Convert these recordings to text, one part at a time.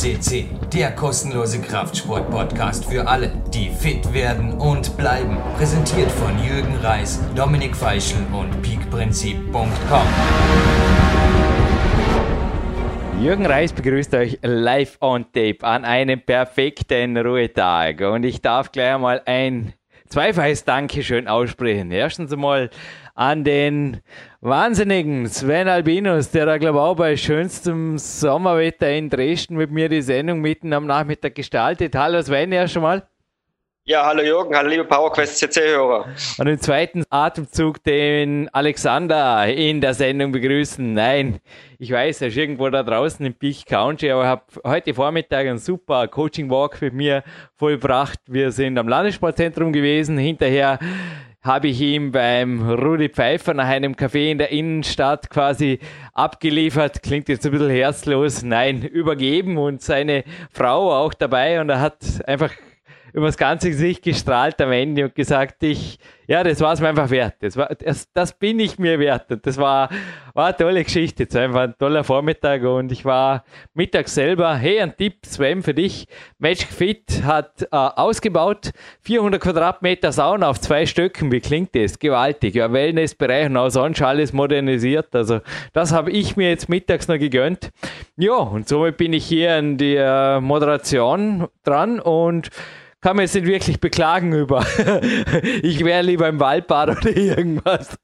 CC, der kostenlose Kraftsport-Podcast für alle, die fit werden und bleiben. Präsentiert von Jürgen Reis, Dominik Feischl und peakprinzip.com. Jürgen Reis begrüßt euch live on tape an einem perfekten Ruhetag. Und ich darf gleich einmal ein zweifaches Dankeschön aussprechen. Erstens einmal an den wahnsinnigen Sven Albinus, der da glaube ich auch bei schönstem Sommerwetter in Dresden mit mir die Sendung mitten am Nachmittag gestaltet. Hallo Sven, erst einmal. Ja, hallo Jürgen, hallo liebe PowerQuest CC-Hörer. Und im zweiten Atemzug den Alexander in der Sendung begrüßen. Nein, ich weiß, er ist irgendwo da draußen im Peak Country, aber ich habe heute Vormittag einen super Coaching-Walk mit mir vollbracht. Wir sind am Landessportzentrum gewesen. Hinterher habe ich ihm beim Rudi Pfeiffer nach einem Café in der Innenstadt quasi abgeliefert. Klingt jetzt ein bisschen herzlos. Nein, übergeben und seine Frau auch dabei und er hat einfach übers ganze Gesicht gestrahlt am Ende und gesagt, ich, ja, das war es mir einfach wert. Das, war, das, das bin ich mir wert. Und das war, war eine tolle Geschichte. Es war einfach ein toller Vormittag und ich war mittags selber, hey, ein Tipp, Sven, für dich. Magic Fit hat äh, ausgebaut, 400 Quadratmeter Sauna auf zwei Stöcken. Wie klingt das? Gewaltig. Ja, Wellnessbereich und auch sonst alles modernisiert. Also, das habe ich mir jetzt mittags noch gegönnt. Ja, und somit bin ich hier an der Moderation dran und kann man jetzt nicht wirklich beklagen über. ich wäre lieber im Waldbad oder irgendwas.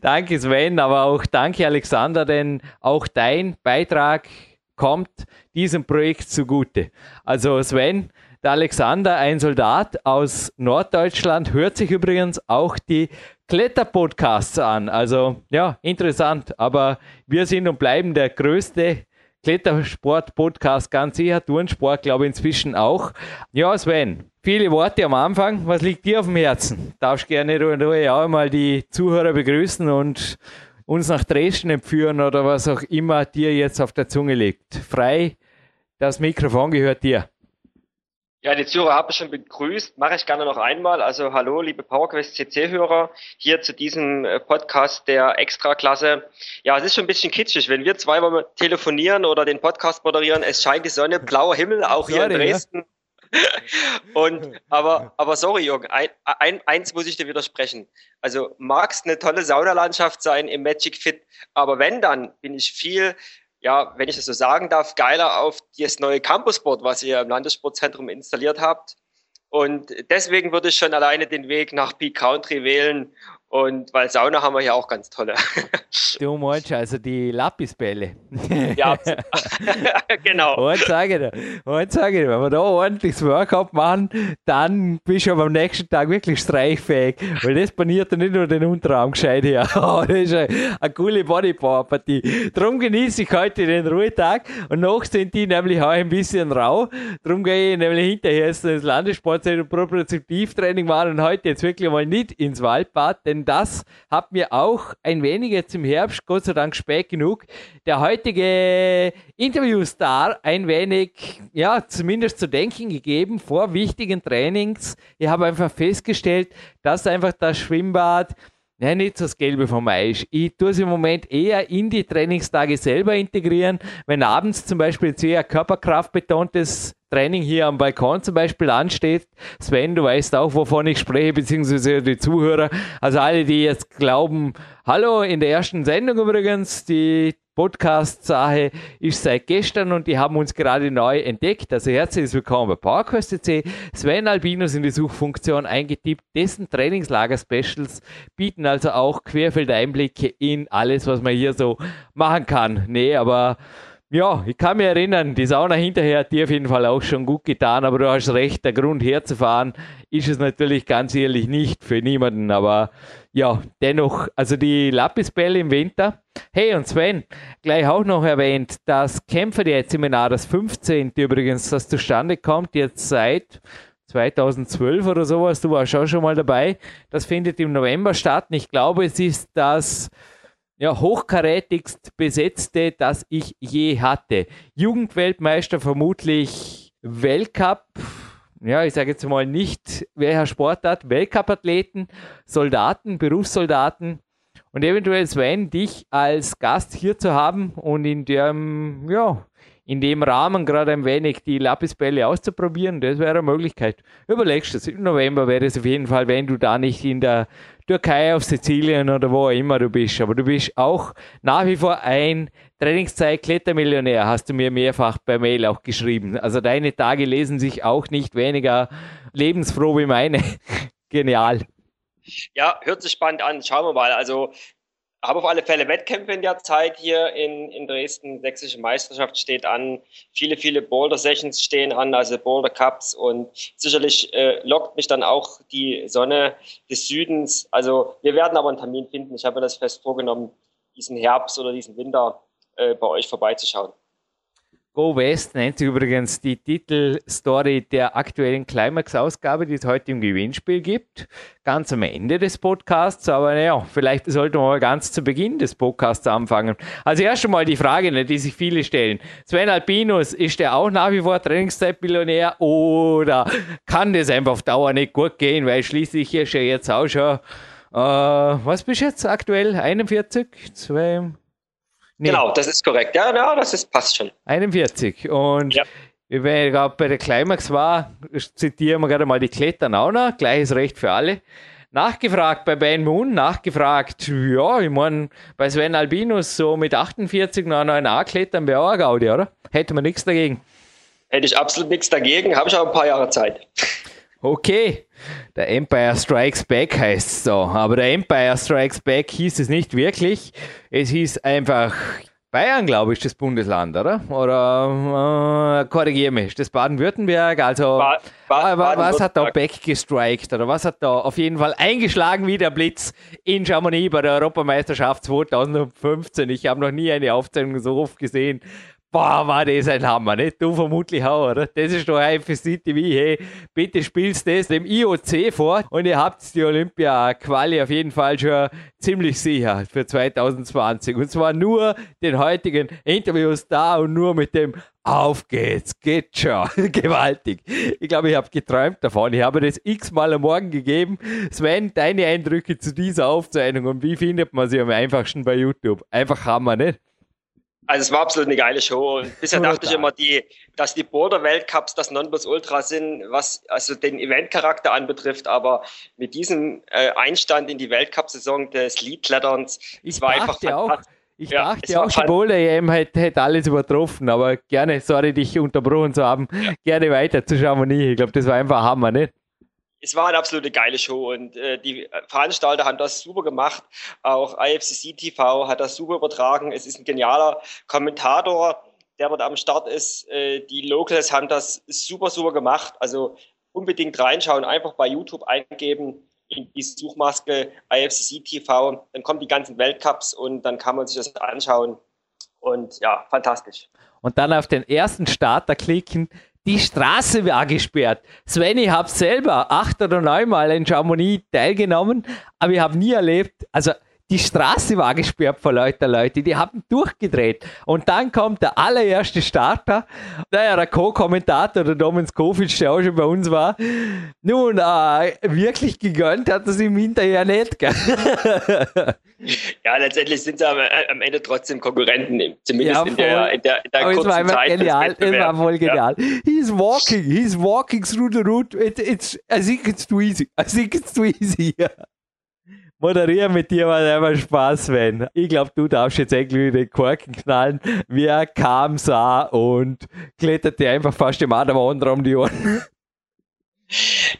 danke Sven, aber auch danke Alexander, denn auch dein Beitrag kommt diesem Projekt zugute. Also Sven, der Alexander, ein Soldat aus Norddeutschland, hört sich übrigens auch die Kletterpodcasts an. Also ja, interessant. Aber wir sind und bleiben der größte Klettersport-Podcast ganz sicher, Turnsport glaube ich inzwischen auch. Ja, Sven, viele Worte am Anfang. Was liegt dir auf dem Herzen? Darfst gerne in Ruhe auch mal die Zuhörer begrüßen und uns nach Dresden entführen oder was auch immer dir jetzt auf der Zunge liegt. Frei, das Mikrofon gehört dir. Ja, die Zuhörer habe ich schon begrüßt, mache ich gerne noch einmal. Also hallo, liebe PowerQuest CC-Hörer, hier zu diesem äh, Podcast der Extraklasse. Ja, es ist schon ein bisschen kitschig, wenn wir zweimal telefonieren oder den Podcast moderieren, es scheint die Sonne, blauer Himmel, auch hier in Dresden. Ja. Und aber, aber sorry, Jürgen, ein, ein, eins muss ich dir widersprechen. Also mag es eine tolle Saunalandschaft sein im Magic Fit, aber wenn dann, bin ich viel ja, wenn ich das so sagen darf, geiler auf das neue Campusboard, was ihr im Landessportzentrum installiert habt. Und deswegen würde ich schon alleine den Weg nach Peak Country wählen und weil Sauna haben wir ja auch ganz tolle. Du meinst also die Lapisbälle. Ja, genau. Und sage ich dir, und sage ich dir, wenn wir da ordentliches Workout machen, dann bist du aber am nächsten Tag wirklich streichfähig. Weil das paniert dann nicht nur den Unterarm gescheit her. Das ist eine, eine coole Bodypower-Partie. Darum genieße ich heute den Ruhetag und noch sind die nämlich auch ein bisschen rau. Darum gehe ich nämlich hinterher ins Landessportzentrum Propriozeptivtraining machen und heute jetzt wirklich mal nicht ins Waldbad, denn denn das hat mir auch ein wenig jetzt im Herbst, Gott sei Dank spät genug, der heutige Interviewstar ein wenig, ja, zumindest zu denken gegeben vor wichtigen Trainings. Ich habe einfach festgestellt, dass einfach das Schwimmbad ja, nicht das Gelbe vom Eis. Ich tue es im Moment eher in die Trainingstage selber integrieren. Wenn abends zum Beispiel sehr körperkraftbetontes Training hier am Balkon zum Beispiel ansteht. Sven, du weißt auch, wovon ich spreche, beziehungsweise die Zuhörer. Also alle, die jetzt glauben, hallo, in der ersten Sendung übrigens, die Podcast-Sache ist seit gestern und die haben uns gerade neu entdeckt. Also herzlich willkommen bei PowerQuest.c. Sven Albinus in die Suchfunktion eingetippt. Dessen Trainingslager-Specials bieten also auch Querfeldeinblicke in alles, was man hier so machen kann. Nee, aber ja, ich kann mich erinnern, die Sauna hinterher hat dir auf jeden Fall auch schon gut getan, aber du hast recht, der Grund herzufahren ist es natürlich ganz ehrlich nicht für niemanden, aber ja, dennoch, also die Lapisbälle im Winter. Hey, und Sven, gleich auch noch erwähnt, das Kämpfer-Seminar, das 15. übrigens, das zustande kommt, jetzt seit 2012 oder sowas, du warst auch schon mal dabei, das findet im November statt. Ich glaube, es ist das ja, hochkarätigst besetzte, das ich je hatte. Jugendweltmeister vermutlich Weltcup, ja, ich sage jetzt mal nicht, welcher Sportart, Weltcup-Athleten, Soldaten, Berufssoldaten und eventuell Sven, dich als Gast hier zu haben und in dem, ja, in dem Rahmen gerade ein wenig die Lapisbälle auszuprobieren, das wäre eine Möglichkeit. Überlegst du es. Im November wäre es auf jeden Fall, wenn du da nicht in der Türkei, auf Sizilien oder wo immer du bist. Aber du bist auch nach wie vor ein Trainingszeit-Klettermillionär, hast du mir mehrfach per Mail auch geschrieben. Also deine Tage lesen sich auch nicht weniger lebensfroh wie meine. Genial. Ja, hört sich spannend an. Schauen wir mal. Also habe auf alle Fälle Wettkämpfe in der Zeit hier in, in Dresden. Sächsische Meisterschaft steht an. Viele, viele Boulder-Sessions stehen an, also Boulder Cups. Und sicherlich äh, lockt mich dann auch die Sonne des Südens. Also wir werden aber einen Termin finden. Ich habe mir das fest vorgenommen, diesen Herbst oder diesen Winter äh, bei euch vorbeizuschauen. Go West nennt sich übrigens die Titelstory der aktuellen Climax-Ausgabe, die es heute im Gewinnspiel gibt. Ganz am Ende des Podcasts, aber naja, vielleicht sollten wir mal ganz zu Beginn des Podcasts anfangen. Also erst einmal die Frage, ne, die sich viele stellen. Sven Alpinus, ist der auch nach wie vor Trainingszeitbillionär oder kann das einfach auf Dauer nicht gut gehen, weil schließlich ist er jetzt auch schon, äh, was bist du jetzt aktuell? 41? 2, Nee. Genau, das ist korrekt. Ja, ja das ist, passt schon. 41. Und ja. wenn ich gerade bei der Climax war, zitieren wir gerade mal die Kletternauner, gleiches Recht für alle. Nachgefragt bei Ben Moon, nachgefragt, ja, ich meine, bei Sven Albinus so mit 48 noch einen A-Klettern wäre auch Gaudi, oder? Hätte man nichts dagegen. Hätte ich absolut nichts dagegen, habe ich auch ein paar Jahre Zeit. Okay, der Empire Strikes Back heißt es so. Aber der Empire Strikes Back hieß es nicht wirklich. Es hieß einfach Bayern, glaube ich, das Bundesland, oder? Oder äh, korrigiere mich, das Baden-Württemberg? Also, ba ba ba was hat da Beck gestrikt? Oder was hat da auf jeden Fall eingeschlagen wie der Blitz in Chamonix bei der Europameisterschaft 2015? Ich habe noch nie eine Aufzeichnung so oft gesehen. Boah, war das ein Hammer, nicht? Du vermutlich auch, oder? Das ist doch ein für CTV, hey, bitte spielst das dem IOC vor und ihr habt die Olympia-Quali auf jeden Fall schon ziemlich sicher für 2020. Und zwar nur den heutigen Interviews da und nur mit dem Auf geht's, geht schon. Gewaltig. Ich glaube, ich habe geträumt davon. Ich habe das x-mal am Morgen gegeben. Sven, deine Eindrücke zu dieser Aufzeichnung und wie findet man sie am einfachsten bei YouTube? Einfach Hammer, nicht? Also es war absolut eine geile Show. Und bisher dachte ich immer, die, dass die Border Weltcups das Nonplusultra sind, was also den Eventcharakter anbetrifft. Aber mit diesem äh, Einstand in die Weltcup-Saison des Leadkletterns, es war einfach auch. Ich ja, dachte auch, Boulder EM hätte, hätte alles übertroffen, aber gerne, sorry, dich unterbrochen zu haben, ja. gerne weiter zu Chamonix. Ich glaube, das war einfach Hammer, nicht? Es war eine absolute geile Show und äh, die Veranstalter haben das super gemacht. Auch IFCC TV hat das super übertragen. Es ist ein genialer Kommentator, der dort am Start ist. Äh, die Locals haben das super, super gemacht. Also unbedingt reinschauen, einfach bei YouTube eingeben in die Suchmaske IFCC TV. Dann kommen die ganzen Weltcups und dann kann man sich das anschauen. Und ja, fantastisch. Und dann auf den ersten Starter klicken, die Straße war gesperrt. Sven, ich habe selber acht oder neunmal in Chamonix teilgenommen, aber ich habe nie erlebt, also die Straße war gesperrt vor lauter Leute, die haben durchgedreht. Und dann kommt der allererste Starter, naja, der Co-Kommentator, der Domin Skovic, der auch schon bei uns war. Nun, äh, wirklich gegönnt hat es ihm hinterher nicht. Gell? Ja, letztendlich sind sie am, am Ende trotzdem Konkurrenten, zumindest ja, in der, in der, in der kurzen war Zeit. Genial, es war voll genial. Ja. He's walking, he's walking through the route. It, it's, I think it's too easy. I think it's too easy. Moderieren mit dir war einfach Spaß, Sven. Ich glaube, du darfst jetzt eigentlich den Korken knallen. Wer kam, sah und kletterte einfach fast dem Adam anderen um die Ohren.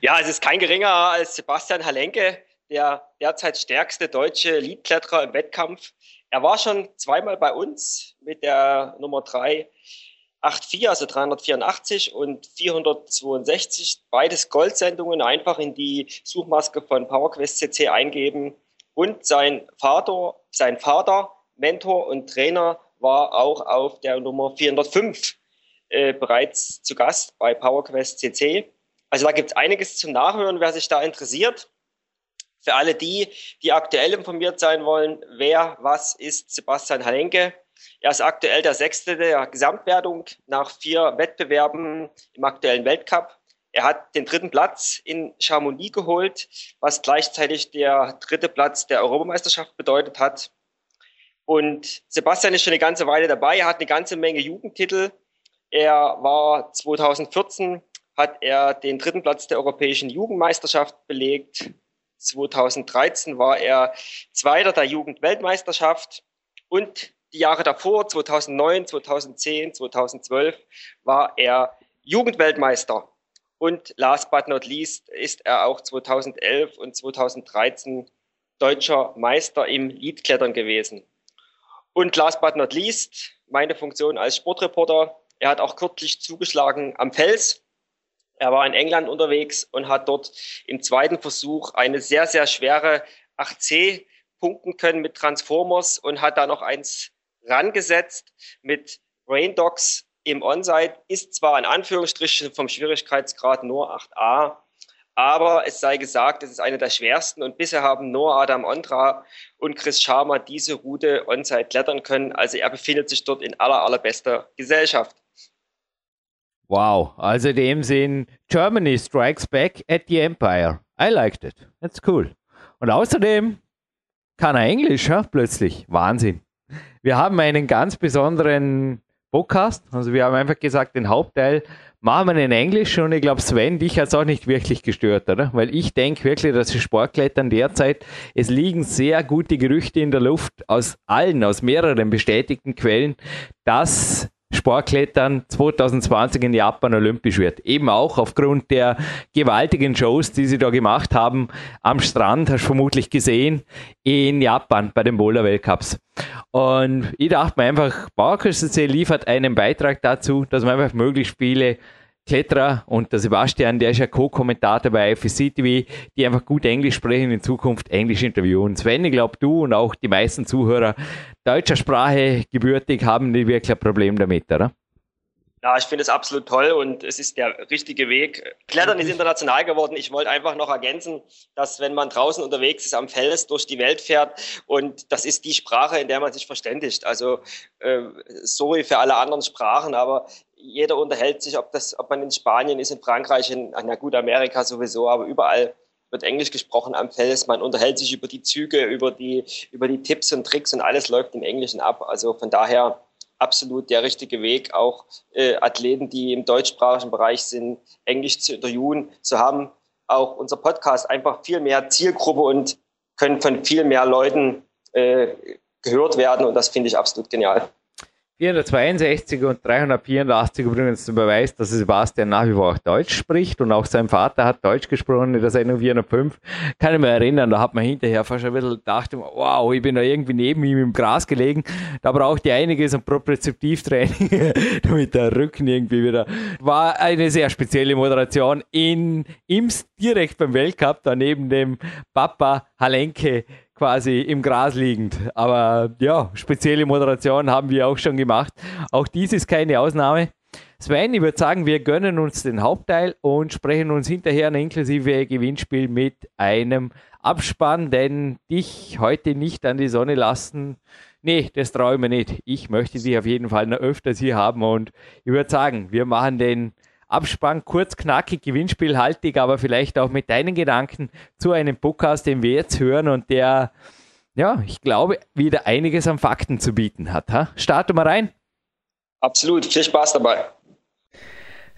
Ja, es ist kein geringer als Sebastian Halenke, der derzeit stärkste deutsche Leadkletterer im Wettkampf. Er war schon zweimal bei uns mit der Nummer 3 84, also 384 und 462, beides Goldsendungen, einfach in die Suchmaske von PowerQuest CC eingeben. Und sein Vater, sein Vater, Mentor und Trainer war auch auf der Nummer 405 äh, bereits zu Gast bei PowerQuest CC. Also da gibt es einiges zum Nachhören, wer sich da interessiert. Für alle die, die aktuell informiert sein wollen, wer, was ist Sebastian Halenke, er ist aktuell der Sechste der Gesamtwertung nach vier Wettbewerben im aktuellen Weltcup. Er hat den dritten Platz in Chamonix geholt, was gleichzeitig der dritte Platz der Europameisterschaft bedeutet hat. Und Sebastian ist schon eine ganze Weile dabei. Er hat eine ganze Menge Jugendtitel. Er war 2014, hat er den dritten Platz der Europäischen Jugendmeisterschaft belegt. 2013 war er Zweiter der Jugendweltmeisterschaft und die Jahre davor, 2009, 2010, 2012, war er Jugendweltmeister. Und last but not least ist er auch 2011 und 2013 deutscher Meister im Leadklettern gewesen. Und last but not least, meine Funktion als Sportreporter. Er hat auch kürzlich zugeschlagen am Fels. Er war in England unterwegs und hat dort im zweiten Versuch eine sehr, sehr schwere 8C punkten können mit Transformers und hat da noch eins rangesetzt mit Rain Dogs im Onsite. Ist zwar in Anführungsstrichen vom Schwierigkeitsgrad nur 8a, aber es sei gesagt, es ist eine der schwersten und bisher haben nur Adam Ondra und Chris Sharma diese Route onsite klettern können. Also er befindet sich dort in aller, allerbester Gesellschaft. Wow, also in dem Sinn, Germany strikes back at the Empire. I liked it. That's cool. Und außerdem kann er Englisch, ja, plötzlich. Wahnsinn. Wir haben einen ganz besonderen Podcast. Also wir haben einfach gesagt, den Hauptteil machen wir in Englisch und ich glaube, Sven, dich hat es auch nicht wirklich gestört, oder? Weil ich denke wirklich, dass die Sportklettern derzeit, es liegen sehr gute Gerüchte in der Luft aus allen, aus mehreren bestätigten Quellen, dass Sportklettern 2020 in Japan olympisch wird. Eben auch aufgrund der gewaltigen Shows, die sie da gemacht haben am Strand, hast du vermutlich gesehen, in Japan bei den Boulder Weltcups. Und ich dachte mir einfach, PowerQuest liefert einen Beitrag dazu, dass man einfach möglichst viele Kletterer und der Sebastian, der ist ja Co-Kommentator bei FSC TV, die einfach gut Englisch sprechen, in Zukunft Englisch interviewen. Sven, ich glaube, du und auch die meisten Zuhörer deutscher Sprache gebürtig haben nicht wirklich ein Problem damit, oder? Ja, ich finde es absolut toll und es ist der richtige Weg. Klettern ist international geworden. Ich wollte einfach noch ergänzen, dass wenn man draußen unterwegs ist, am Fels durch die Welt fährt und das ist die Sprache, in der man sich verständigt. Also äh, sorry für alle anderen Sprachen, aber jeder unterhält sich, ob, das, ob man in Spanien ist, in Frankreich, in, na gut, Amerika sowieso, aber überall wird Englisch gesprochen am Fels. Man unterhält sich über die Züge, über die, über die Tipps und Tricks und alles läuft im Englischen ab. Also von daher absolut der richtige Weg, auch äh, Athleten, die im deutschsprachigen Bereich sind, Englisch zu interviewen, zu haben. Auch unser Podcast einfach viel mehr Zielgruppe und können von viel mehr Leuten äh, gehört werden und das finde ich absolut genial. 462 und 384 übrigens zum Beweis, dass Sebastian nach wie vor auch Deutsch spricht und auch sein Vater hat Deutsch gesprochen in der Sendung 405. Kann ich mich erinnern, da hat man hinterher fast ein bisschen gedacht, wow, ich bin da irgendwie neben ihm im Gras gelegen. Da braucht ihr einiges an Propriozeptivtraining, damit der Rücken irgendwie wieder. War eine sehr spezielle Moderation in Ims direkt beim Weltcup, da neben dem Papa Halenke quasi im Gras liegend. Aber ja, spezielle Moderation haben wir auch schon gemacht. Auch dies ist keine Ausnahme. Sven, ich würde sagen, wir gönnen uns den Hauptteil und sprechen uns hinterher ein inklusive Gewinnspiel mit einem Abspann, denn dich heute nicht an die Sonne lassen. Nee, das traue ich mir nicht. Ich möchte dich auf jeden Fall noch öfters hier haben und ich würde sagen, wir machen den Abspann kurz, knackig, gewinnspielhaltig, aber vielleicht auch mit deinen Gedanken zu einem Podcast, den wir jetzt hören und der, ja, ich glaube, wieder einiges an Fakten zu bieten hat. Ha? Starten wir rein. Absolut, viel Spaß dabei.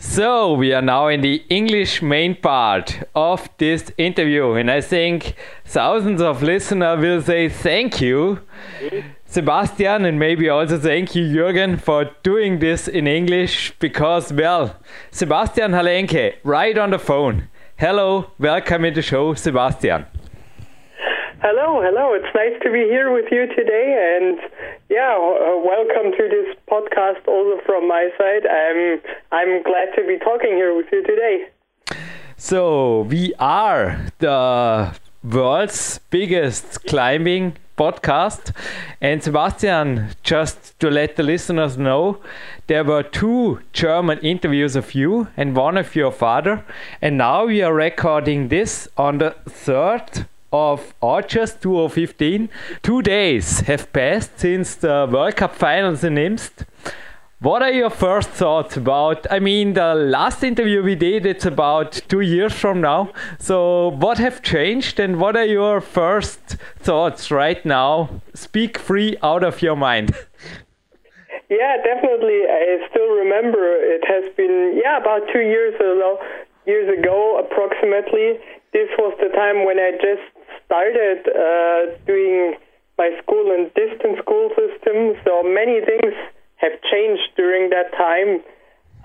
So, we are now in the English main part of this interview, and I think thousands of listeners will say thank you. Sebastian, and maybe also thank you, Jürgen, for doing this in English because, well, Sebastian Halenke, right on the phone. Hello, welcome in the show, Sebastian. Hello, hello. It's nice to be here with you today, and yeah, uh, welcome to this podcast also from my side. I'm I'm glad to be talking here with you today. So we are the world's biggest climbing podcast. And Sebastian, just to let the listeners know, there were two German interviews of you and one of your father. And now we are recording this on the 3rd of August 2015. Two days have passed since the World Cup finals in Imst. What are your first thoughts about? I mean, the last interview we did, it's about two years from now. So, what have changed and what are your first thoughts right now? Speak free out of your mind. Yeah, definitely. I still remember it has been yeah about two years ago, years ago approximately. This was the time when I just started uh, doing my school and distance school system. So many things have changed during that time.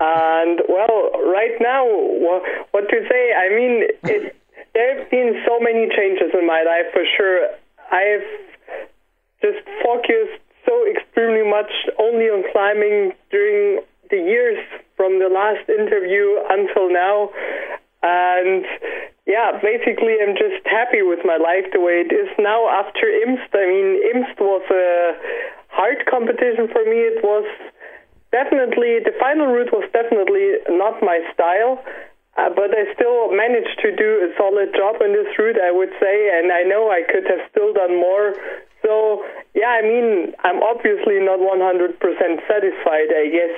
And well, right now, what to say? I mean, it, there have been so many changes in my life for sure. I've just focused so extremely much only on climbing during the years from the last interview until now. And yeah, basically, I'm just happy with my life the way it is now after IMST. I mean, IMST was a hard competition for me. It was definitely, the final route was definitely not my style. Uh, but I still managed to do a solid job in this route, I would say, and I know I could have still done more. So, yeah, I mean, I'm obviously not 100% satisfied. I guess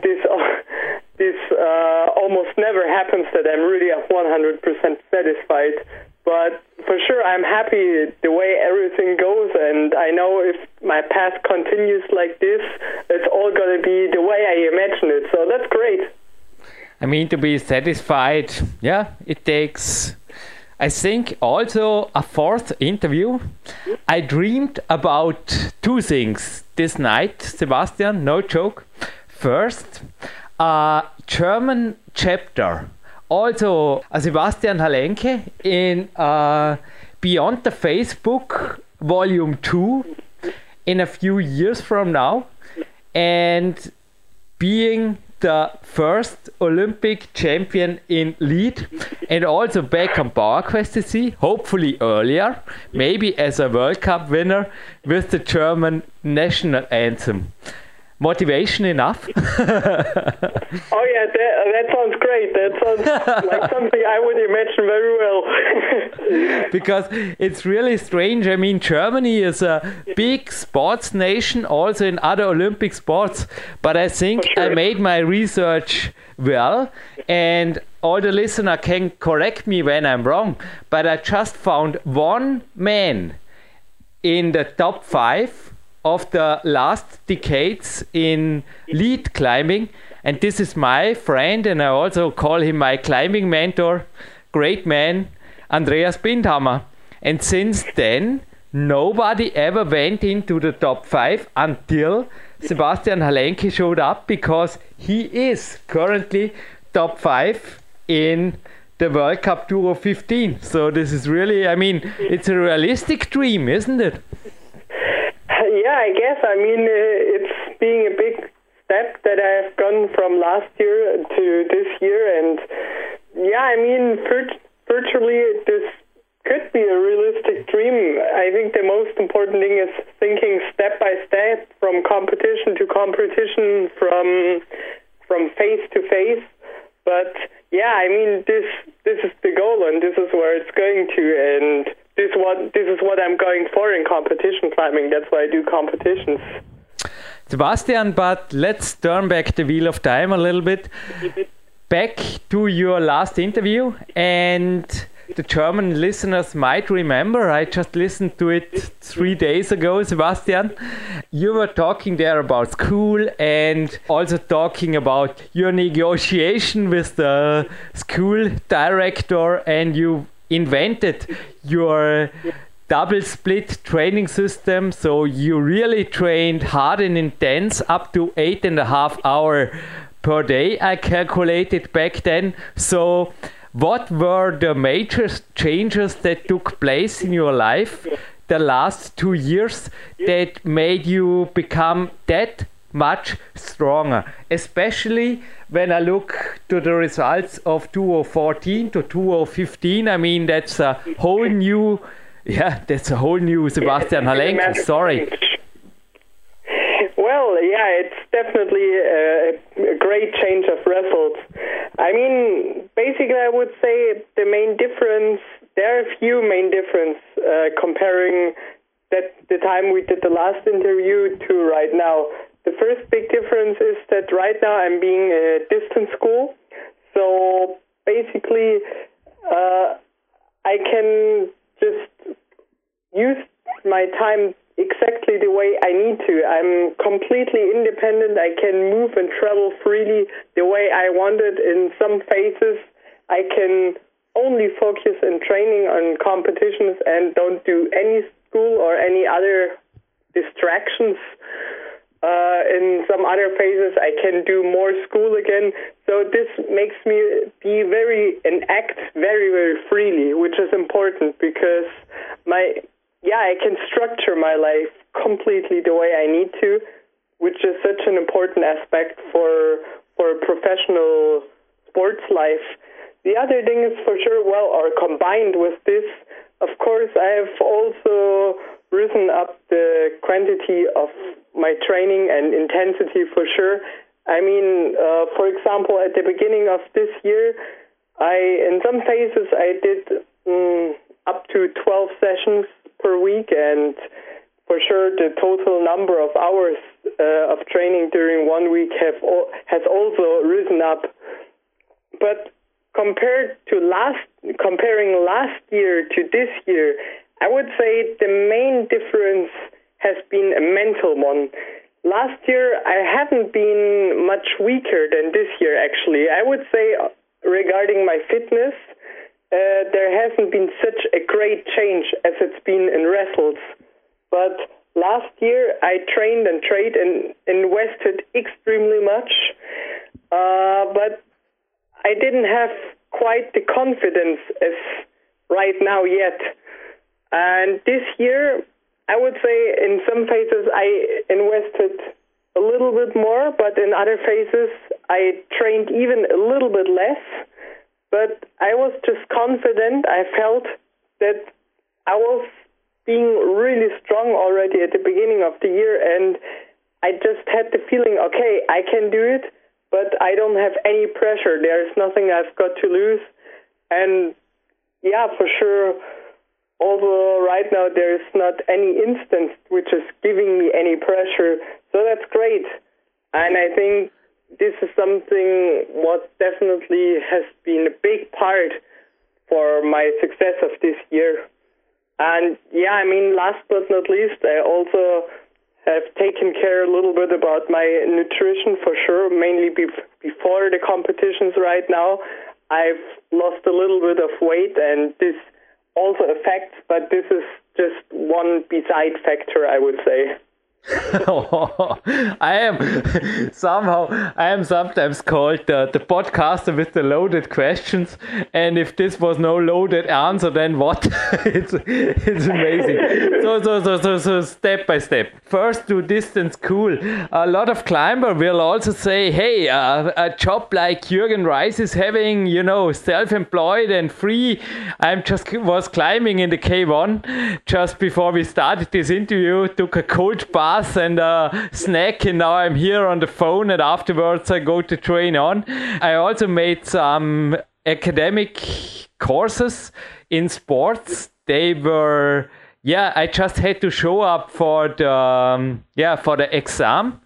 this this uh, almost never happens that I'm really 100% satisfied. But for sure, I'm happy the way everything goes, and I know if my path continues like this, it's all going to be the way I imagine it. So that's great. I mean, to be satisfied, yeah, it takes, I think, also a fourth interview. I dreamed about two things this night, Sebastian, no joke. First, a German chapter. Also, a Sebastian Halenke in uh, Beyond the Facebook Volume 2 in a few years from now. And being the first Olympic champion in lead and also back on PowerQuest see, hopefully earlier, maybe as a World Cup winner with the German national anthem motivation enough? oh yeah, that, that sounds great. That sounds like something I would imagine very well. because it's really strange. I mean, Germany is a big sports nation, also in other Olympic sports. But I think sure. I made my research well, and all the listener can correct me when I'm wrong. But I just found one man in the top five of the last decades in lead climbing. And this is my friend, and I also call him my climbing mentor, great man, Andreas Bindhammer. And since then, nobody ever went into the top five until Sebastian Halenke showed up because he is currently top five in the World Cup Tour 15. So this is really, I mean, it's a realistic dream, isn't it? yeah, I guess. I mean, uh, it's being a big step that I've gone from last year to this year, and yeah, I mean, virtually this could be a realistic dream. I think the most important thing is thinking step by step from competition to competition, from from face to face. But yeah, I mean, this this is the goal, and this is where it's going to, and this what this is what I'm going for in competition climbing. That's why I do competitions. Sebastian, but let's turn back the wheel of time a little bit. Back to your last interview and the German listeners might remember. I just listened to it three days ago, Sebastian. You were talking there about school and also talking about your negotiation with the school director, and you invented your double split training system. So you really trained hard and intense up to eight and a half hour per day. I calculated back then. So what were the major changes that took place in your life the last two years that made you become that much stronger, especially when I look to the results of 2014 to 2015. I mean, that's a whole new, yeah, that's a whole new Sebastian Halenke. Sorry. Well, yeah, it's definitely a, a, great change of results. I mean, basically, I would say the main difference. There are a few main difference uh, comparing that the time we did the last interview to right now. The first big difference is that right now I'm being a distance school. So basically, uh, I can just use my time exactly the way I need to. I'm completely independent. I can move and travel freely the way I wanted. In some phases, I can only focus in training on competitions and don't do any school or any other distractions. Uh, in some other phases, I can do more school again. So this makes me be very and act very very freely, which is important because my yeah I can structure my life completely the way I need to, which is such an important aspect for for a professional sports life. The other thing is for sure well or combined with this, of course I have also risen up the quantity of my training and intensity for sure. I mean, uh, for example, at the beginning of this year, I in some phases I did um, up to 12 sessions per week, and for sure the total number of hours uh, of training during one week have has also risen up. But compared to last, comparing last year to this year, I would say the main difference has been a mental one. Last year, I haven't been much weaker than this year, actually. I would say, regarding my fitness, uh, there hasn't been such a great change as it's been in wrestles. But last year, I trained and trained and invested extremely much. Uh, but I didn't have quite the confidence as right now yet. And this year, I would say in some phases I invested a little bit more, but in other phases I trained even a little bit less. But I was just confident. I felt that I was being really strong already at the beginning of the year, and I just had the feeling, okay, I can do it, but I don't have any pressure. There's nothing I've got to lose. And yeah, for sure although right now there's not any instance which is giving me any pressure. So that's great. And I think this is something what definitely has been a big part for my success of this year. And yeah, I mean, last but not least, I also have taken care a little bit about my nutrition for sure, mainly bef- before the competitions right now. I've lost a little bit of weight and this also affects, but this is just one beside factor, I would say. I am somehow I am sometimes called the, the podcaster with the loaded questions, and if this was no loaded answer, then what? it's it's amazing. so, so so so so step by step. First, to distance cool. A lot of climber will also say, hey, uh, a job like Jürgen Reis is having, you know, self-employed and free. I'm just was climbing in the K1 just before we started this interview. Took a cold bath and a snack, and now I'm here on the phone, and afterwards I go to train on. I also made some academic courses in sports. They were yeah, I just had to show up for the um, yeah for the exam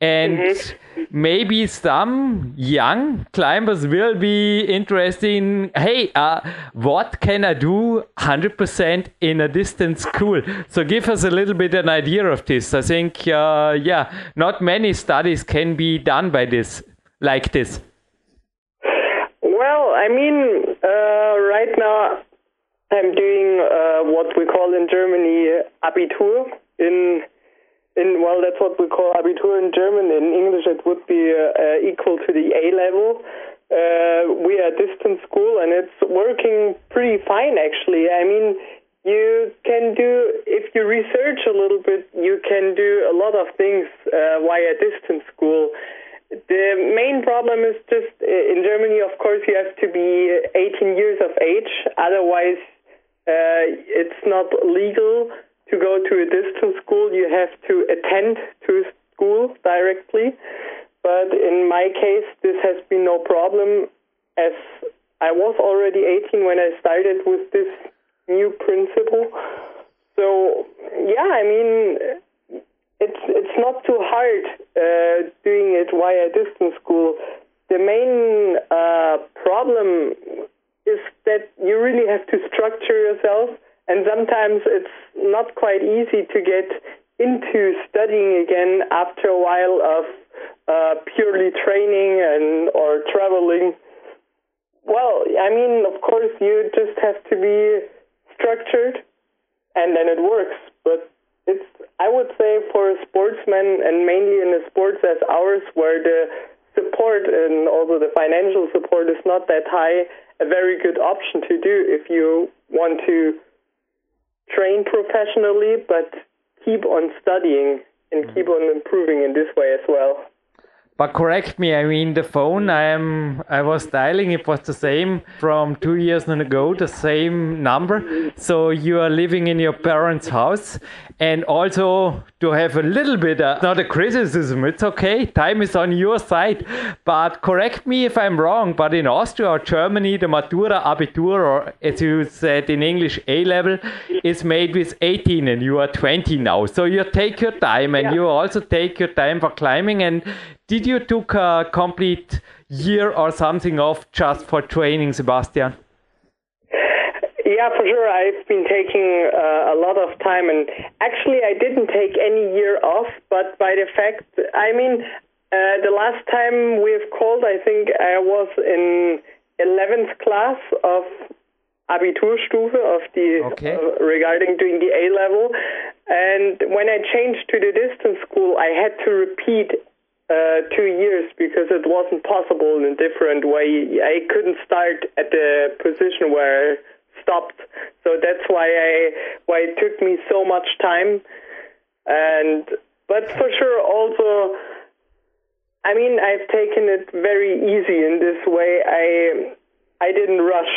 and mm-hmm. maybe some young climbers will be interested in hey uh, what can i do 100% in a distance school? So give us a little bit an idea of this. I think uh, yeah not many studies can be done by this like this. Well i mean uh, right now i'm doing uh, what we call in germany abitur in in well, that's what we call Abitur in German. In English, it would be uh, uh, equal to the A level. Uh, we are a distance school, and it's working pretty fine, actually. I mean, you can do if you research a little bit, you can do a lot of things uh, via distance school. The main problem is just uh, in Germany, of course, you have to be 18 years of age. Otherwise, uh, it's not legal to go to a distance school, you have to attend to school directly. But in my case, this has been no problem as I was already 18 when I started with this new principle. So, yeah, I mean, it's it's not too hard uh, doing it via distance school. The main uh, problem is that you really have to structure yourself and sometimes it's not quite easy to get into studying again after a while of uh, purely training and or traveling? Well, I mean, of course, you just have to be structured, and then it works. But it's, I would say, for a sportsman, and mainly in a sports as ours, where the support and also the financial support is not that high, a very good option to do if you want to train professionally, but keep on studying and keep mm. on improving in this way as well. But correct me, I mean the phone I am I was dialing it was the same from two years ago, the same number. So you are living in your parents' house and also to have a little bit uh, not a criticism, it's okay, time is on your side. But correct me if I'm wrong, but in Austria or Germany the Matura Abitur or as you said in English A level is made with 18 and you are 20 now. So you take your time and yeah. you also take your time for climbing and did you took a complete year or something off just for training, Sebastian? Yeah, for sure. I've been taking uh, a lot of time, and actually, I didn't take any year off. But by the fact, I mean, uh, the last time we've called, I think I was in 11th class of Abiturstufe of the okay. uh, regarding doing the A level, and when I changed to the distance school, I had to repeat uh, two years because it wasn't possible in a different way. I couldn't start at the position where I stopped, so that's why I why it took me so much time. And but for sure, also, I mean, I've taken it very easy in this way. I I didn't rush,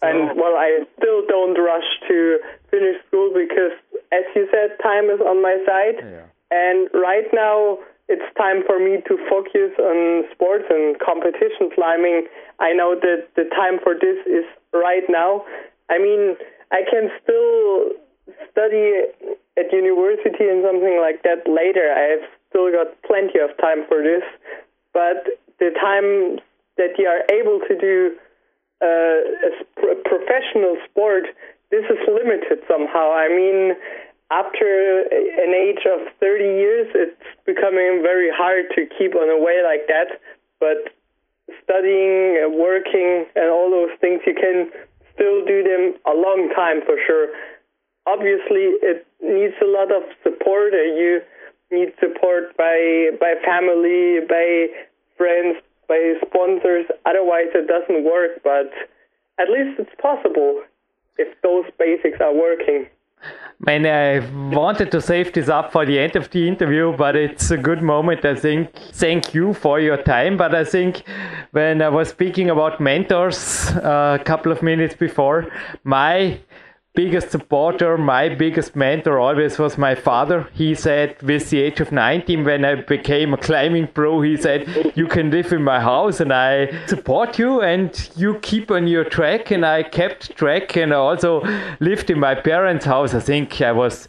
and well, I still don't rush to finish school because, as you said, time is on my side. Yeah. And right now, it's time for me to focus on sports and competition climbing. I know that the time for this is right now. I mean, I can still study at university and something like that later. I have still got plenty of time for this, but the time that you are able to do uh, a professional sport, this is limited somehow. I mean, after an age of 30 years, it's becoming very hard to keep on a way like that. But studying, working, and all those things, you can still do them a long time for sure. Obviously, it needs a lot of support. And you need support by by family, by friends, by sponsors. Otherwise, it doesn't work. But at least it's possible if those basics are working. Man, I wanted to save this up for the end of the interview, but it's a good moment, I think. Thank you for your time. But I think when I was speaking about mentors uh, a couple of minutes before, my biggest supporter, my biggest mentor always was my father. He said, with the age of 19, when I became a climbing pro, he said, You can live in my house and I support you and you keep on your track. And I kept track and I also lived in my parents' house. I think I was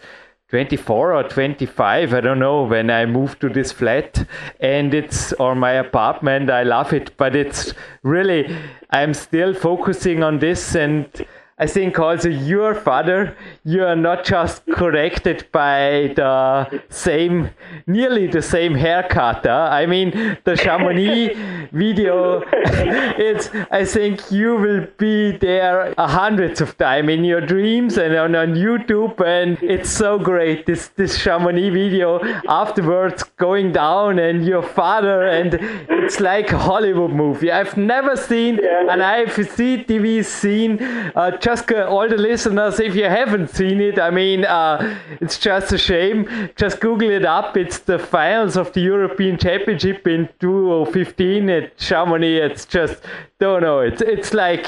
24 or 25 i don't know when i moved to this flat and it's or my apartment i love it but it's really i'm still focusing on this and I think also your father, you are not just corrected by the same, nearly the same haircut. Huh? I mean, the Chamonix video, it's, I think you will be there a hundreds of times in your dreams and on, on YouTube. And it's so great, this, this Chamonix video afterwards going down and your father, and it's like a Hollywood movie. I've never seen, and I've seen TV seen uh, just all the listeners, if you haven't seen it, I mean, uh, it's just a shame. Just Google it up. It's the finals of the European Championship in 2015 at Chamonix. It's just don't know. It's it's like,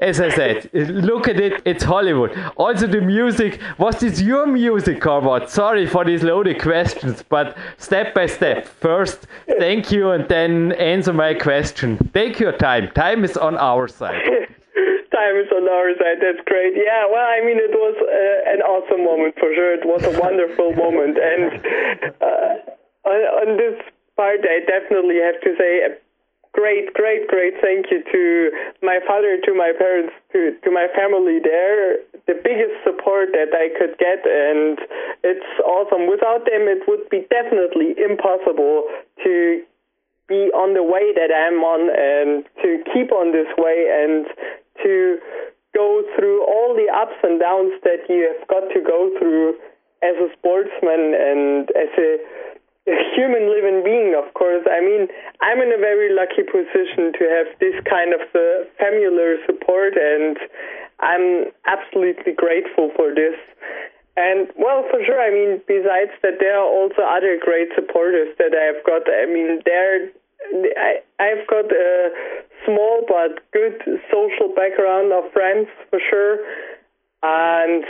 as I said, look at it. It's Hollywood. Also, the music. Was this your music, Corbett? Sorry for these loaded questions, but step by step. First, thank you, and then answer my question. Take your time. Time is on our side is on our side. That's great. Yeah, well, I mean, it was uh, an awesome moment for sure. It was a wonderful moment. And uh, on, on this part, I definitely have to say a great, great, great thank you to my father, to my parents, to, to my family there, the biggest support that I could get, and it's awesome. Without them, it would be definitely impossible to be on the way that I'm on and to keep on this way and to go through all the ups and downs that you have got to go through as a sportsman and as a human living being, of course. I mean, I'm in a very lucky position to have this kind of uh, familiar support, and I'm absolutely grateful for this. And well, for sure. I mean, besides that, there are also other great supporters that I've got. I mean, there, I, I've got a small but good social background of friends for sure, and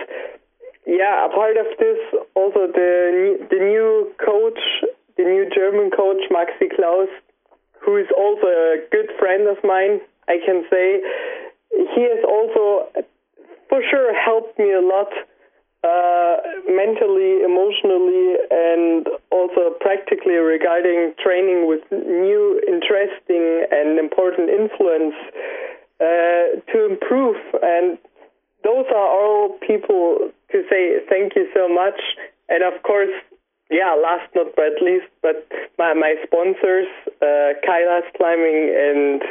yeah, a part of this also the the new coach, the new German coach Maxi Klaus, who is also a good friend of mine. I can say he has also for sure helped me a lot uh, mentally, emotionally, and also practically regarding training with new, interesting, and important influence uh, to improve. And those are all people to say thank you so much. And of course, yeah, last not but least, but my, my sponsors, uh, Kailas Climbing and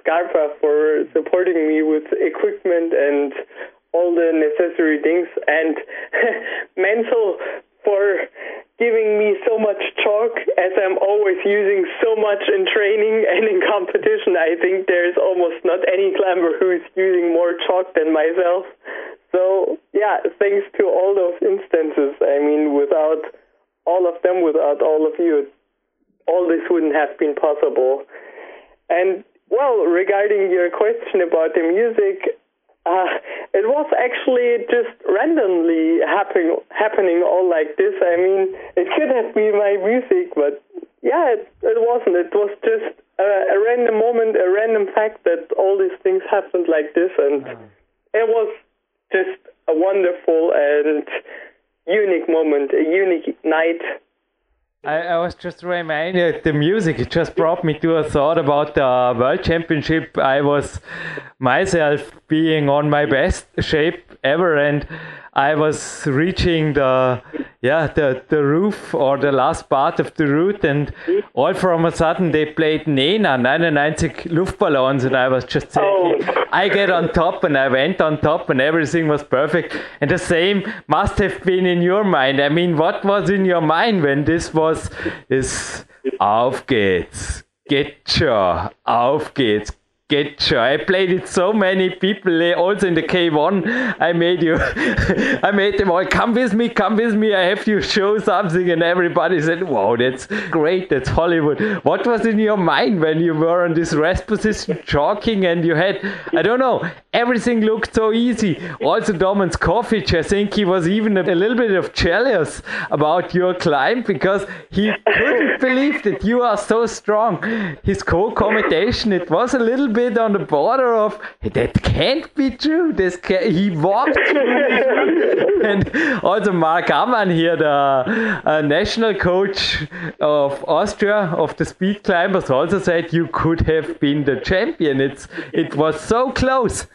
Scarpa for supporting me with equipment and all the necessary things, and Mental for giving me so much chalk as I'm always using so much in training and in competition. I think there's almost not any climber who's using more chalk than myself. So yeah, thanks to all those instances. I mean, without all of them, without all of you, all this wouldn't have been possible. And well, regarding your question about the music, uh, it was actually just randomly happening, happening all like this. I mean, it could have been my music, but yeah, it, it wasn't. It was just a, a random moment, a random fact that all these things happened like this, and it was just a wonderful and unique moment, a unique night. I, I was just reminded. The music it just brought me to a thought about the world championship. I was myself being on my best shape ever and I was reaching the yeah the, the roof or the last part of the route and all from a sudden they played Nena 99 Luftballons and I was just saying oh. I get on top and I went on top and everything was perfect. And the same must have been in your mind. I mean what was in your mind when this was is auf geht's. Get schon, auf geht's, get you. I played it so many people, eh, also in the K1. I made you, I made them all come with me, come with me. I have to show something, and everybody said, "Wow, that's great, that's Hollywood." What was in your mind when you were on this rest position, talking and you had, I don't know, everything looked so easy. Also, Domen Škofic, I think he was even a, a little bit of jealous about your climb because he couldn't believe that you are so strong. His co-commentation, it was a little bit bit on the border of that can't be true. This can, he walked and also Mark Ammann here, the uh, national coach of Austria of the speed climbers, also said you could have been the champion. It's it was so close.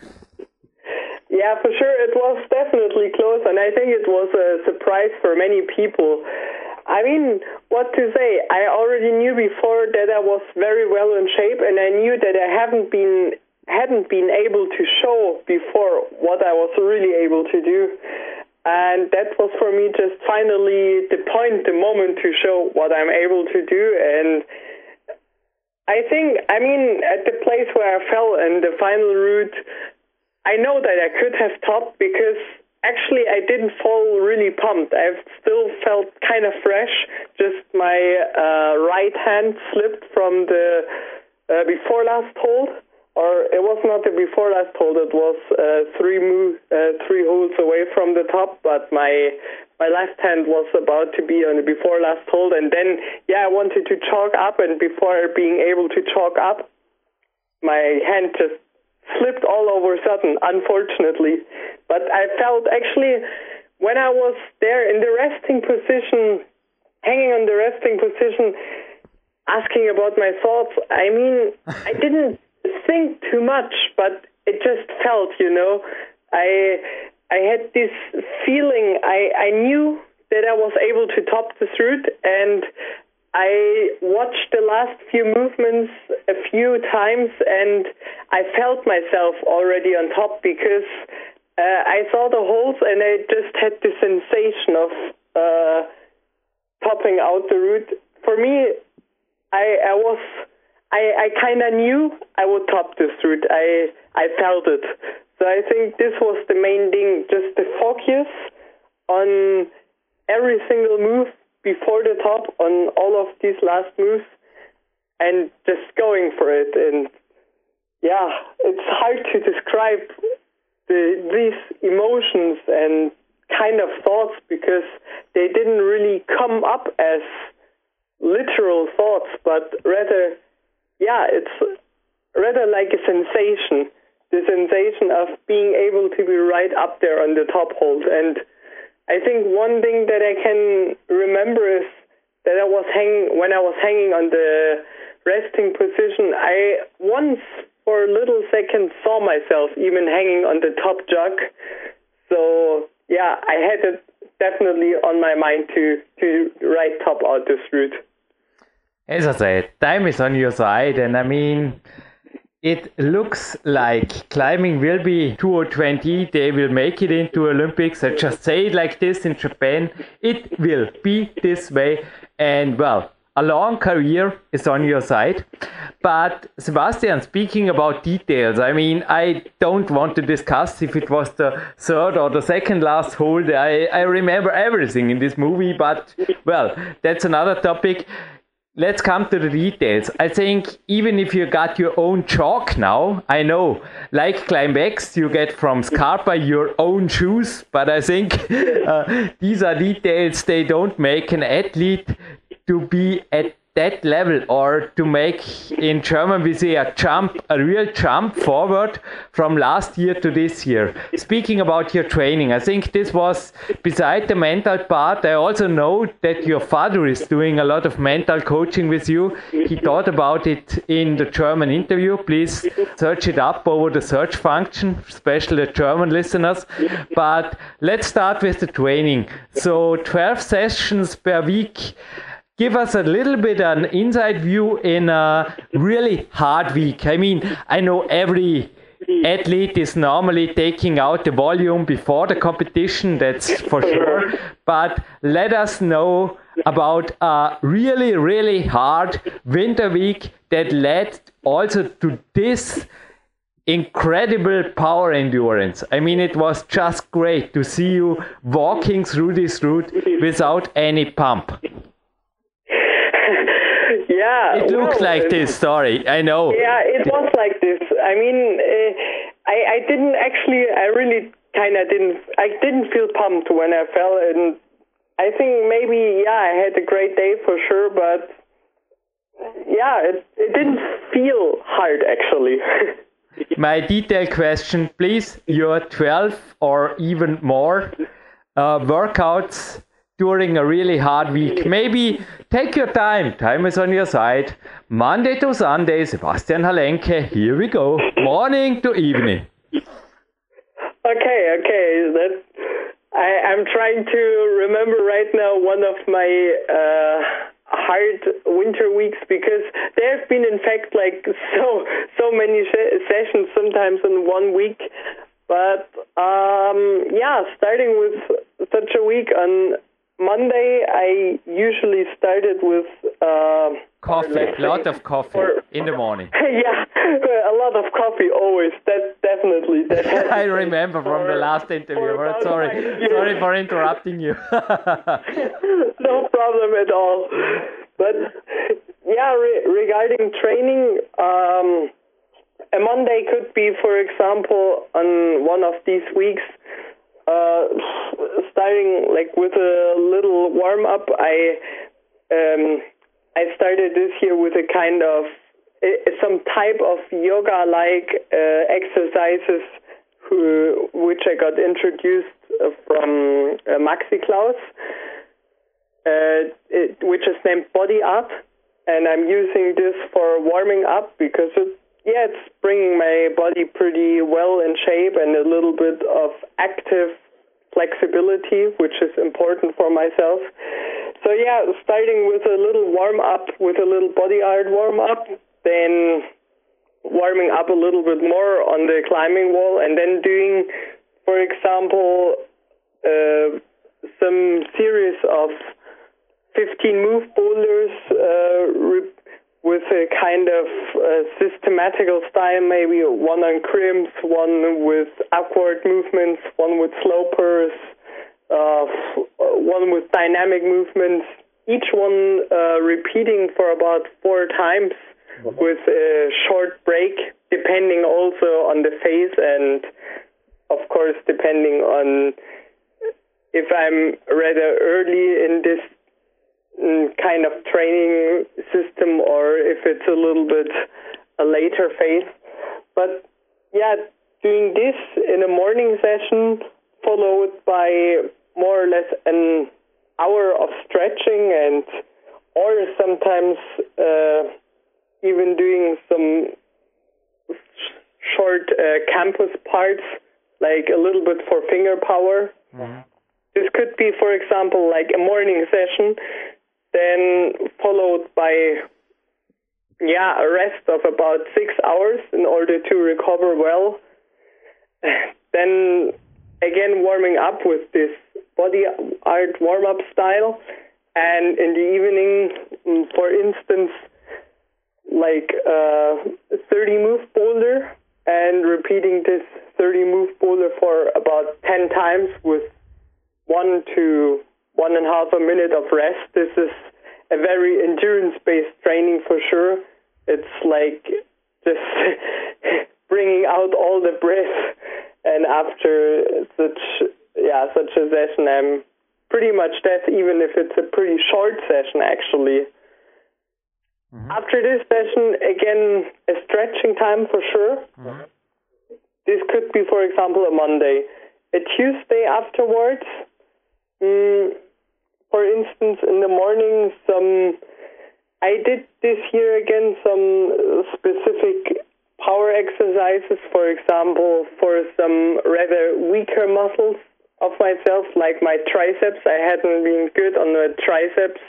Yeah, for sure, it was definitely close, and I think it was a surprise for many people. I mean, what to say? I already knew before that I was very well in shape, and I knew that I haven't been hadn't been able to show before what I was really able to do. And that was for me just finally the point, the moment to show what I'm able to do. And I think, I mean, at the place where I fell in the final route, I know that I could have topped because actually I didn't fall really pumped. I still felt kind of fresh. Just my uh, right hand slipped from the uh, before last hold, or it was not the before last hold. It was uh, three mo- uh, three holes away from the top, but my my left hand was about to be on the before last hold, and then yeah, I wanted to chalk up, and before being able to chalk up, my hand just slipped all over a sudden, unfortunately. But I felt actually when I was there in the resting position, hanging on the resting position, asking about my thoughts, I mean, I didn't think too much, but it just felt, you know. I I had this feeling. I I knew that I was able to top this route, and I watched the last few movements a few times, and I felt myself already on top because uh, I saw the holes, and I just had the sensation of uh, topping out the route. For me, I I was I, I kind of knew I would top this route. I I felt it. So I think this was the main thing, just the focus on every single move before the top on all of these last moves and just going for it. And yeah, it's hard to describe the, these emotions and kind of thoughts because they didn't really come up as literal thoughts, but rather yeah, it's rather like a sensation, the sensation of being able to be right up there on the top hold. And I think one thing that I can remember is that I was hanging when I was hanging on the resting position. I once for a little second saw myself even hanging on the top jug. So yeah, I had it definitely on my mind to to right top out this route. As I said, time is on your side, and I mean, it looks like climbing will be 2020. They will make it into Olympics. I just say it like this in Japan. It will be this way, and well, a long career is on your side. But Sebastian, speaking about details, I mean, I don't want to discuss if it was the third or the second last hold. I, I remember everything in this movie, but well, that's another topic let's come to the details. I think even if you got your own chalk now, I know, like Climbx, you get from Scarpa your own shoes, but I think uh, these are details they don't make an athlete to be at that level or to make in German we say a jump, a real jump forward from last year to this year. Speaking about your training, I think this was beside the mental part. I also know that your father is doing a lot of mental coaching with you. He thought about it in the German interview. Please search it up over the search function, especially the German listeners. But let's start with the training. So 12 sessions per week give us a little bit an inside view in a really hard week. I mean, I know every athlete is normally taking out the volume before the competition, that's for sure. But let us know about a really, really hard winter week that led also to this incredible power endurance. I mean, it was just great to see you walking through this route without any pump. Yeah, it looks well, like this story. I know. Yeah, it was like this. I mean, uh, I I didn't actually. I really kind of didn't. I didn't feel pumped when I fell, and I think maybe yeah, I had a great day for sure, but yeah, it it didn't feel hard actually. My detailed question, please. Your 12 or even more uh, workouts during a really hard week. Maybe take your time. Time is on your side. Monday to Sunday, Sebastian Halenke. Here we go. Morning to evening. Okay, okay. That I, I'm trying to remember right now one of my uh, hard winter weeks because there have been, in fact, like so so many sessions sometimes in one week. But um, yeah, starting with such a week on Monday, I usually started with uh, coffee. A lot of coffee or, in the morning. yeah, a lot of coffee always. That definitely. That I remember from the last interview. Sorry, sorry for interrupting you. no problem at all. But yeah, re- regarding training. Um, a Monday could be, for example, on one of these weeks, uh, starting like with a little warm up. I um, I started this year with a kind of uh, some type of yoga like uh, exercises who, which I got introduced from uh, Maxi Klaus, uh, it, which is named Body Art, and I'm using this for warming up because it yeah, it's bringing my body pretty well in shape and a little bit of active flexibility, which is important for myself. So yeah, starting with a little warm up, with a little body art warm up, then warming up a little bit more on the climbing wall, and then doing, for example, uh, some series of 15 move boulders uh, with a kind of uh, systematical style, maybe one on crimps, one with upward movements, one with slopers, uh, one with dynamic movements, each one uh, repeating for about four times with a short break, depending also on the phase and, of course, depending on if I'm rather early in this kind of training system or if it's a little bit a later phase. But yeah, doing this in a morning session followed by more or less an hour of stretching and or sometimes uh, even doing some short uh, campus parts like a little bit for finger power. Mm-hmm. This could be, for example, like a morning session then followed by yeah a rest of about six hours in order to recover well. then again warming up with this body art warm up style, and in the evening, mm, for instance, like uh, 30 move boulder and repeating this 30 move boulder for about 10 times with one to one and a half a minute of rest. This is a very endurance based training for sure. It's like just bringing out all the breath. And after such yeah such a session, I'm pretty much dead, even if it's a pretty short session actually. Mm-hmm. After this session, again, a stretching time for sure. Mm-hmm. This could be, for example, a Monday. A Tuesday afterwards, mm, for instance, in the morning, some I did this year again some specific power exercises. For example, for some rather weaker muscles of myself, like my triceps. I hadn't been good on the triceps.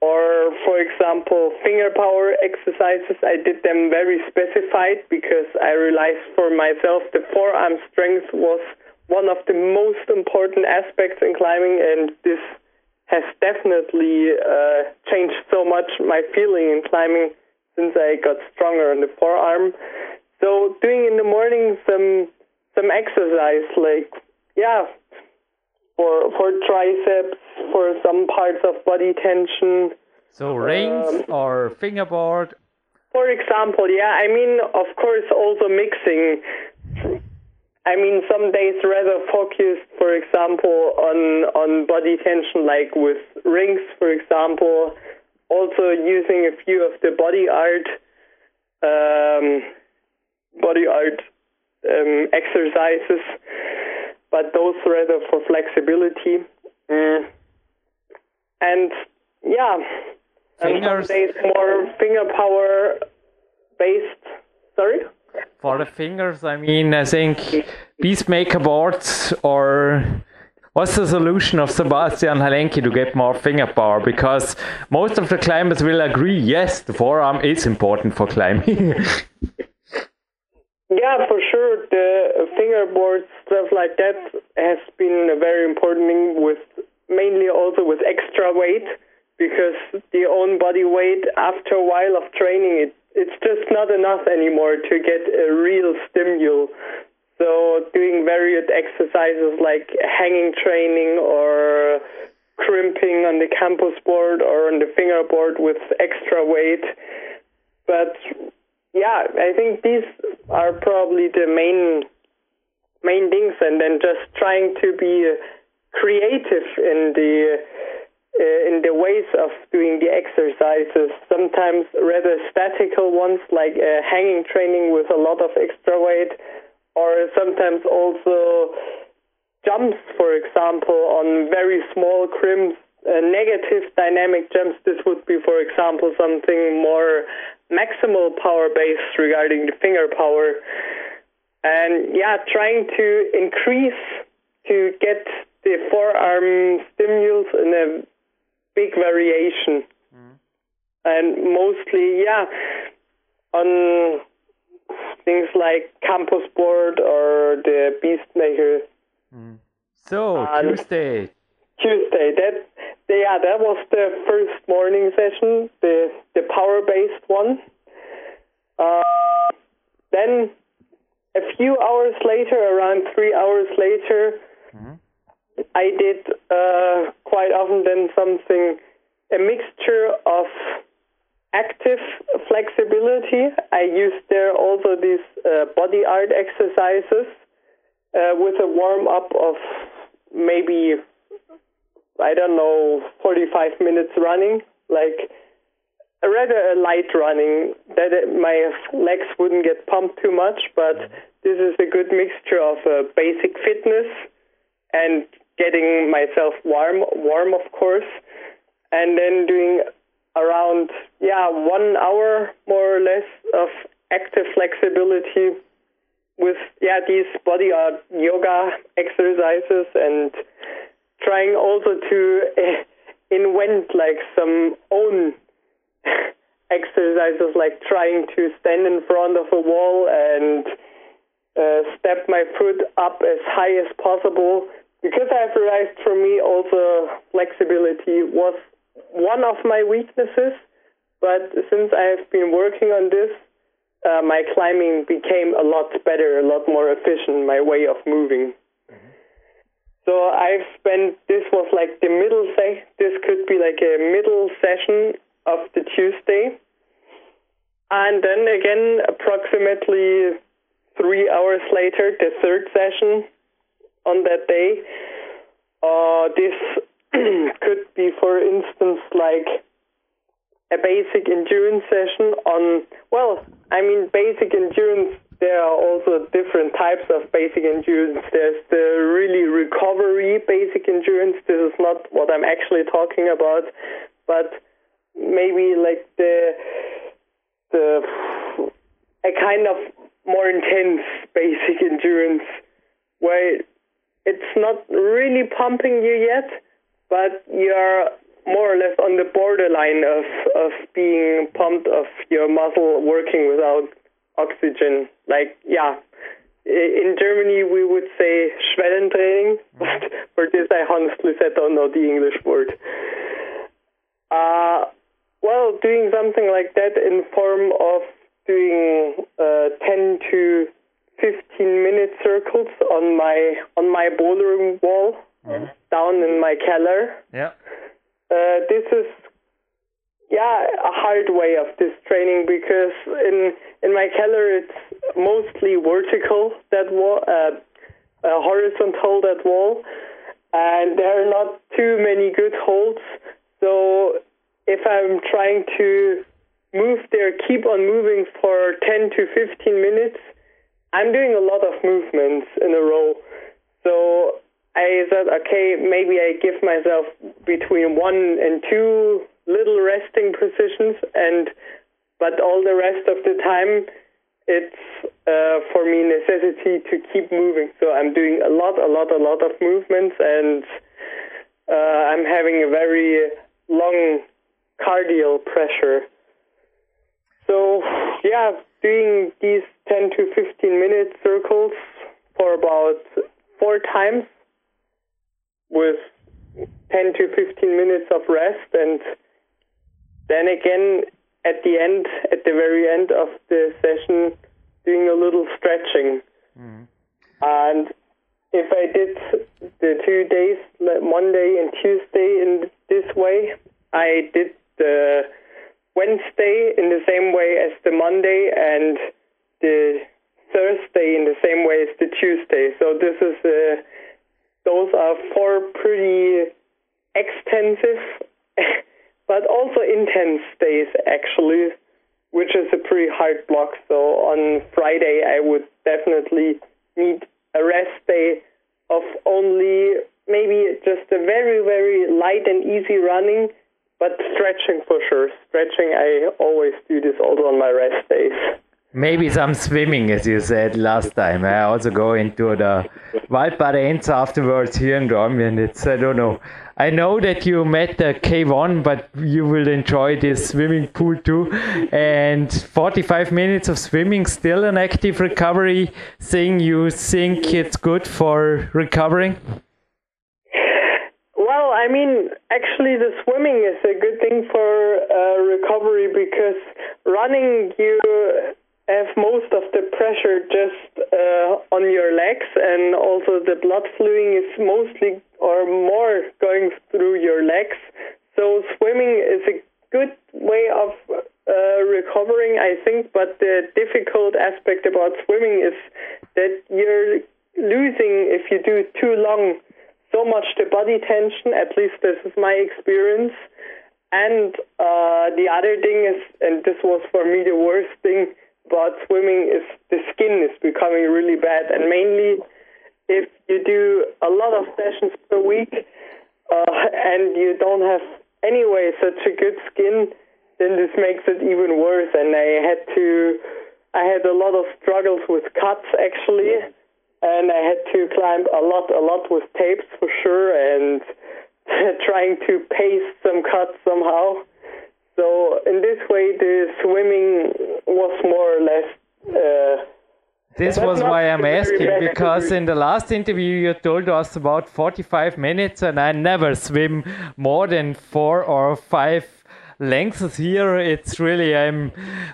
Or, for example, finger power exercises. I did them very specified because I realized for myself the forearm strength was one of the most important aspects in climbing, and this has definitely uh, changed so much my feeling in climbing since I got stronger on the forearm. So doing in the morning some some exercise like yeah for for triceps for some parts of body tension. So rings um, or fingerboard. For example, yeah, I mean of course also mixing I mean, some days rather focused, for example, on on body tension, like with rings, for example. Also using a few of the body art, um, body art um, exercises, but those rather for flexibility. Mm. And yeah, and some days more finger power based. Sorry for the fingers, I mean, I think Beastmaker boards or what's the solution of Sebastian Halenke to get more finger power? Because most of the climbers will agree, yes, the forearm is important for climbing. yeah, for sure. The fingerboard stuff like that has been a very important thing with mainly also with extra weight because the own body weight after a while of training it it's just not enough anymore to get a real stimulus. So doing varied exercises like hanging training or crimping on the campus board or on the fingerboard with extra weight. But yeah, I think these are probably the main main things and then just trying to be creative in the in the ways of doing the exercises, sometimes rather statical ones like uh, hanging training with a lot of extra weight, or sometimes also jumps, for example, on very small crimps uh, negative dynamic jumps, this would be, for example, something more maximal power based regarding the finger power. And yeah, trying to increase to get the forearm stimulus in a big variation. Mm. And mostly, yeah, on things like Campus Board or the Beastmaker. Mm. So, and Tuesday. Tuesday, that yeah, that was the first morning session, the the power based one. Uh, then a few hours later, around three hours later, mm-hmm. I did uh, quite often then something, a mixture of active flexibility. I used there also these uh, body art exercises uh, with a warm up of maybe, I don't know, 45 minutes running, like a rather light running that my legs wouldn't get pumped too much, but this is a good mixture of uh, basic fitness and getting myself warm, warm of course, and then doing around yeah one hour more or less of active flexibility with yeah these body art yoga exercises and trying also to uh, invent like some own exercises like trying to stand in front of a wall and uh, step my foot up as high as possible because I've realized for me also flexibility was one of my weaknesses, but since I have been working on this, uh, my climbing became a lot better, a lot more efficient, my way of moving. Mm-hmm. So I've spent, this was like the middle, se- this could be like a middle session of the Tuesday. And then again, approximately three hours later, the third session on that day. Uh, this could be, for instance, like a basic endurance session on, well, I mean, basic endurance, there are also different types of basic endurance. There's the really recovery basic endurance. This is not what I'm actually talking about, but maybe like the, the, a kind of more intense basic endurance where it's not really pumping you yet, but you're more or less on the borderline of, of being pumped of your muscle working without oxygen. Like, yeah, in Germany we would say Schwellentraining, but for this I honestly said don't know the English word. Uh, well, doing something like that in form of doing uh, 10 to 15 minute circles on my on my bouldering wall mm-hmm. down in my keller. Yeah. Uh, this is yeah a hard way of this training because in in my keller it's mostly vertical that wall, uh, uh, horizontal that wall, and there are not too many good holds. So if I'm trying to move there, keep on moving for 10 to 15 minutes, I'm doing a lot of movements in a row. So I said, okay, maybe I give myself between one and two little resting positions, and but all the rest of the time, it's uh, for me necessity to keep moving. So I'm doing a lot, a lot, a lot of movements, and uh, I'm having a very long cardial pressure. So yeah, doing these 10 to 15 minute circles for about four times with 10 to 15 minutes of rest and then again at the end at the very end of the session doing a little stretching mm. and if i did the two days monday and tuesday in this way i did the Wednesday in the same way as the Monday and the Thursday in the same way as the Tuesday. So this is uh, those are four pretty extensive but also intense days actually, which is a pretty hard block. So on Friday I would definitely need a rest day of only maybe just a very, very light and easy running, but stretching for sure. Stretching, I always do this also on my rest days. Maybe some swimming, as you said last time. I also go into the Waldbad Enz afterwards here in Dornbirn. It's, I don't know. I know that you met the K1, but you will enjoy this swimming pool too. And 45 minutes of swimming, still an active recovery thing. You think it's good for recovering? I mean, actually, the swimming is a good thing for uh, recovery because running, you have most of the pressure just uh, on your legs, and also the blood flowing is mostly or more going through your legs. So swimming is a good way of uh, recovering, I think. But the difficult aspect about swimming is that you're losing if you do too long so much the body tension. At least this is my experience. And uh, the other thing is, and this was for me the worst thing about swimming is the skin is becoming really bad, and mainly if you do a lot of sessions per week uh, and you don't have anyway such a good skin, then this makes it even worse. And I had to, I had a lot of struggles with cuts actually, and I had to climb a lot, a lot with tapes for sure, and trying to paste some cuts somehow. So in this way, the swimming was more or less. Uh, this was why I'm asking because in the last interview you told us about 45 minutes, and I never swim more than four or five lengths here it's really i'm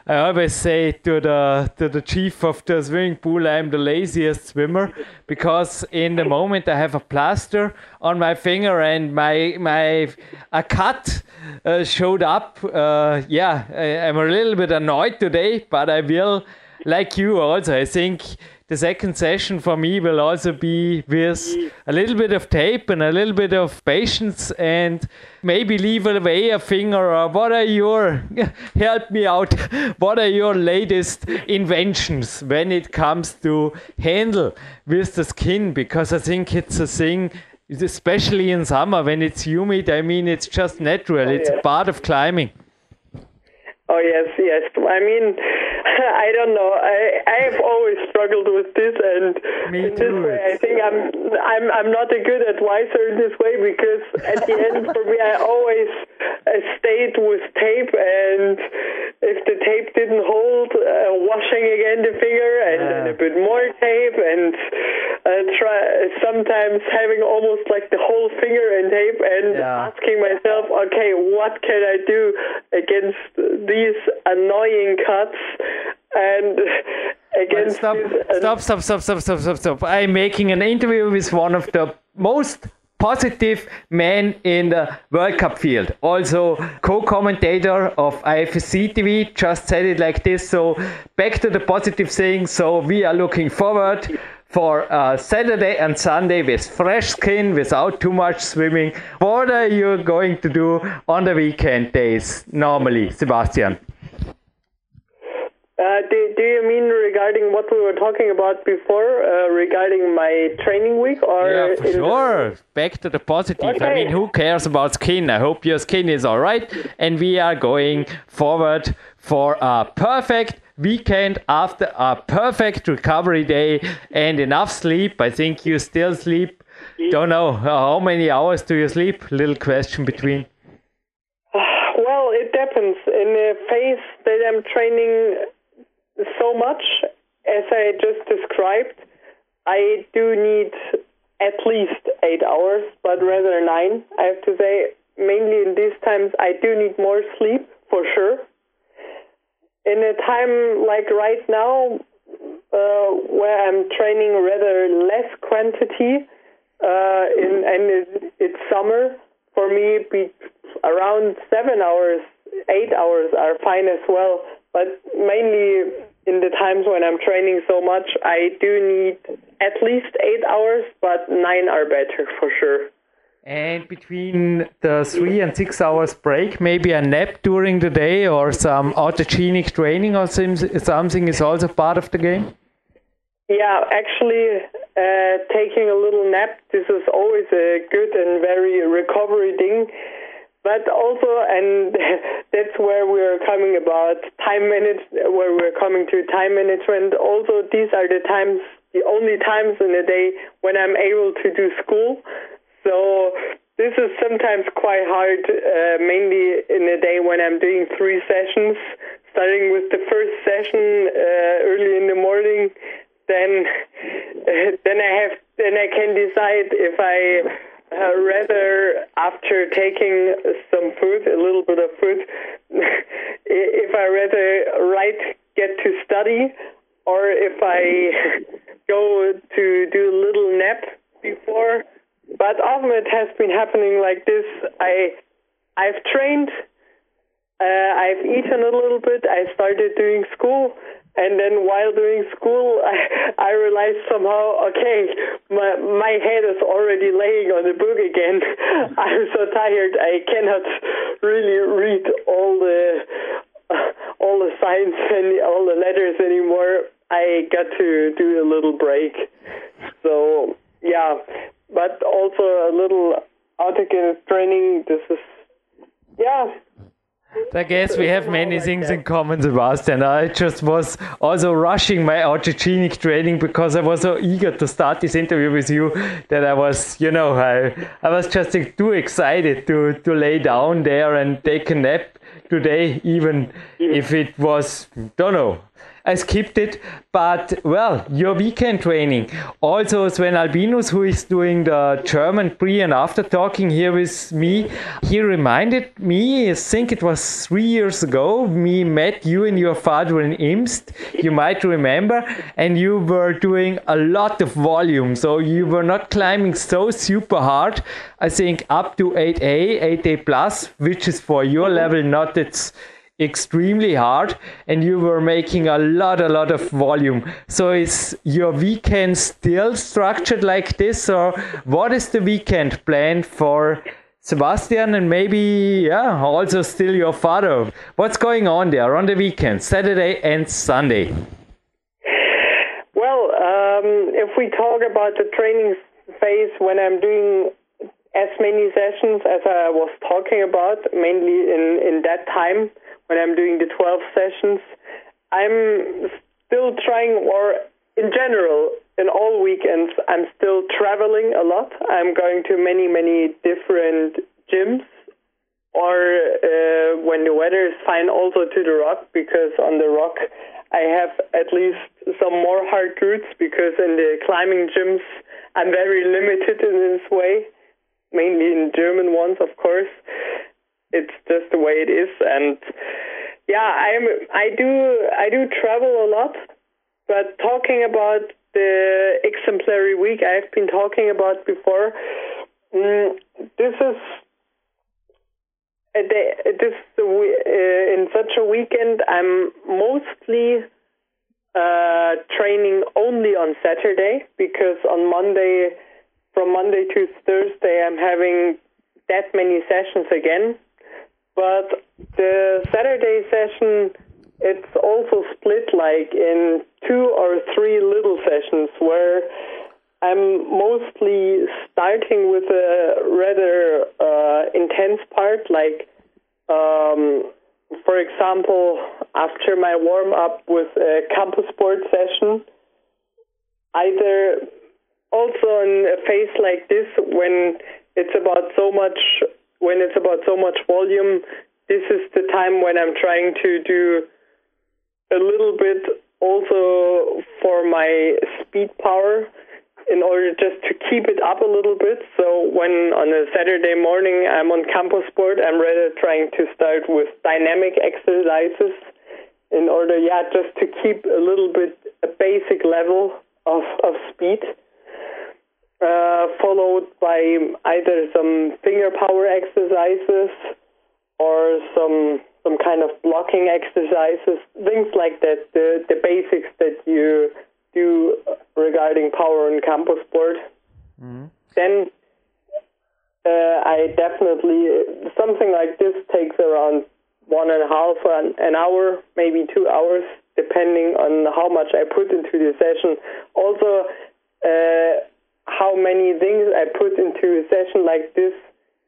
i always say to the to the chief of the swimming pool i'm the laziest swimmer because in the moment i have a plaster on my finger and my my a cut uh, showed up. Uh, yeah I, i'm a little bit annoyed today but i will like you also i think the second session for me will also be with a little bit of tape and a little bit of patience and maybe leave away a finger or what are your help me out what are your latest inventions when it comes to handle with the skin? Because i think it's a thing especially in summer when it's humid i mean it's just natural oh, it's part of climbing Oh yes, yes. I mean, I don't know. I I have always struggled with this, and Me in this way, I think I'm I'm I'm not a good advisor in this way because at the end, for me, I always uh, stayed with tape, and if the tape didn't hold, uh, washing again the finger and, Yeah. a bit more tape, and uh, try sometimes having almost like the whole finger in tape, and Yeah. asking myself, okay, what can I do against these annoying cuts and against stop, stop, stop, stop, stop, stop, stop, stop. I'm making an interview with one of the most positive men in the World Cup field. Also, co-commentator of IFSC TV just said it like this. So back to the positive thing. So we are looking forward for uh, Saturday and Sunday with fresh skin, without too much swimming. What are you going to do on the weekend days normally, Sebastian? Uh, do, do you mean regarding what we were talking about before, uh, regarding my training week, or Yeah, for sure. Back to the positive. I mean, who cares about skin? I hope your skin is all right. And we are going forward for a perfect weekend after a perfect recovery day and enough sleep. I think you still sleep. Don't know uh, how many hours do you sleep? Little question between. Well, it depends. In a phase that I'm training so much, as I just described, I do need at least eight hours, but rather nine. I have to say, mainly in these times, I do need more sleep for sure. In a time like right now, uh, where I'm training rather less quantity, uh, in, and it, it's summer, for me, be around seven hours, eight hours are fine as well. But mainly in the times when I'm training so much, I do need at least eight hours, but nine are better for sure. And between the three and six hours break, maybe a nap during the day or some autogenic training or something is also part of the game? Yeah, actually, uh, taking a little nap, this is always a good and very recovery thing. But also, and that's where we're coming about time manage, where we're coming to time management. Also, these are the times, the only times in the day when I'm able to do school. So this is sometimes quite hard, uh, mainly in the day when I'm doing three sessions, starting with the first session uh, early in the morning. Then, uh, then I have, then I can decide if I uh, rather after taking some food, a little bit of food, if I rather right get to study, or if I go to do a little nap before but often it has been happening like this. I, I've trained, uh, I've eaten a little bit. I started doing school, and then while doing school, I, I realized somehow, okay, my my head is already laying on the book again. I'm so tired. I cannot really read all the all the signs and all the letters anymore. I got to do a little break. So yeah, but also a little autogenous training. This is, yeah. I guess we have many things in common, Sebastian. I just was also rushing my autogenic training because I was so eager to start this interview with you that I was, you know, I, I was just too excited to, to lay down there and take a nap today, even if it was, don't know, I skipped it. But well, your weekend training. Also, Sven Albinus, who is doing the German pre and after talking here with me, he reminded me, I think it was three years ago, me met you and your father in Imst. You might remember, and you were doing a lot of volume. So you were not climbing so super hard. I think up to 8A, 8A plus, which is for your level not it's extremely hard and you were making a lot a lot of volume. So is your weekend still structured like this or what is the weekend plan for sebastian and maybe yeah also still your father? What's going on there on the weekend saturday and sunday? Well um, if we talk about the training phase when i'm doing as many sessions as i was talking about mainly in in that time when I'm doing the 12 sessions. I'm still trying, or in general, in all weekends, I'm still traveling a lot. I'm going to many, many different gyms, or uh, when the weather is fine, also to the rock, because on the rock, I have at least some more hard routes, because in the climbing gyms, I'm very limited in this way, mainly in German ones, of course it's just the way it is. And yeah i'm i do i do travel a lot but talking about the exemplary week i've been talking about before mm, this is a day, this uh, in such a weekend i'm mostly uh, training only on saturday because on monday from monday to thursday i'm having that many sessions again but the Saturday session, it's also split like in two or three little sessions where I'm mostly starting with a rather uh, intense part, like, um, for example, after my warm up with a campus board session, either also in a phase like this when it's about so much when it's about so much volume, this is the time when I'm trying to do a little bit also for my speed power in order just to keep it up a little bit. So when on a Saturday morning I'm on campus board, I'm rather trying to start with dynamic exercises in order, yeah, just to keep a little bit a basic level of, of speed uh, followed by either some finger power exercises or some some kind of blocking exercises, things like that, the, the basics that you do regarding power and campus board. Mm-hmm. Then uh, I definitely, something like this takes around one and a half an, an hour, maybe two hours, depending on how much I put into the session. Also, uh, how many things I put into a session like this,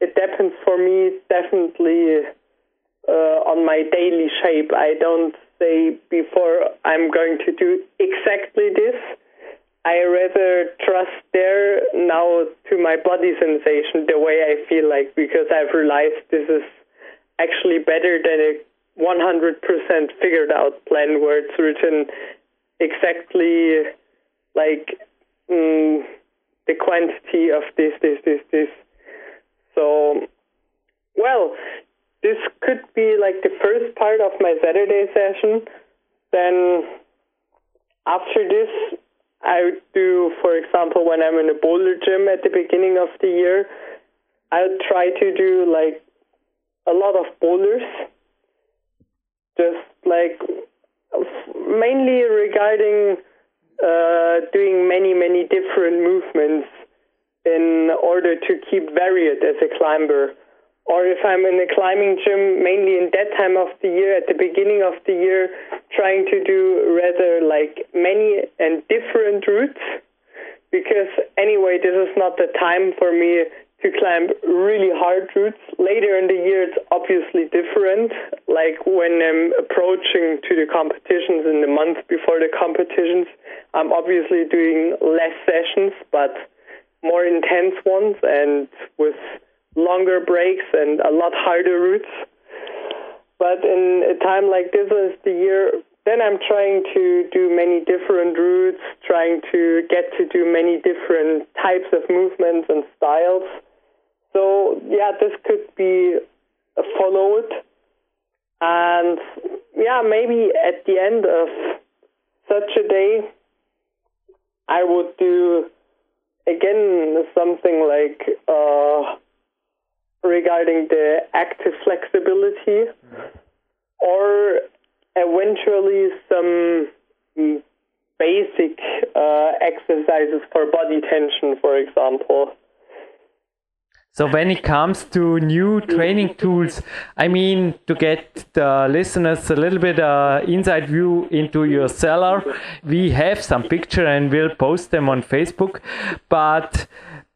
it depends for me definitely uh, on my daily shape. I don't say before I'm going to do exactly this. I rather trust there now to my body sensation, the way I feel like, because I've realized this is actually better than a 100% figured out plan where it's written exactly like mm, the quantity of this, this, this, this. So, well, this could be like the first part of my Saturday session. Then after this, I would do, for example, when I'm in a boulder gym at the beginning of the year, I'll try to do like a lot of boulders, just like mainly regarding uh, doing many, many different movements in order to keep varied as a climber. Or if I'm in a climbing gym, mainly in that time of the year, at the beginning of the year, trying to do rather like many and different routes. Because anyway, this is not the time for me to climb really hard routes. Later in the year, it's obviously different. Like when I'm approaching to the competitions in the month before the competitions, I'm obviously doing less sessions, but more intense ones and with longer breaks and a lot harder routes. But in a time like this uh, as the year, then I'm trying to do many different routes, trying to get to do many different types of movements and styles. So yeah, this could be followed. And yeah, maybe at the end of such a day, I would do again something like uh, regarding the active flexibility, or eventually some basic uh, exercises for body tension, for example. So when it comes to new training tools, I mean to get the listeners a little bit uh, inside view into your cellar, we have some picture and we'll post them on Facebook. But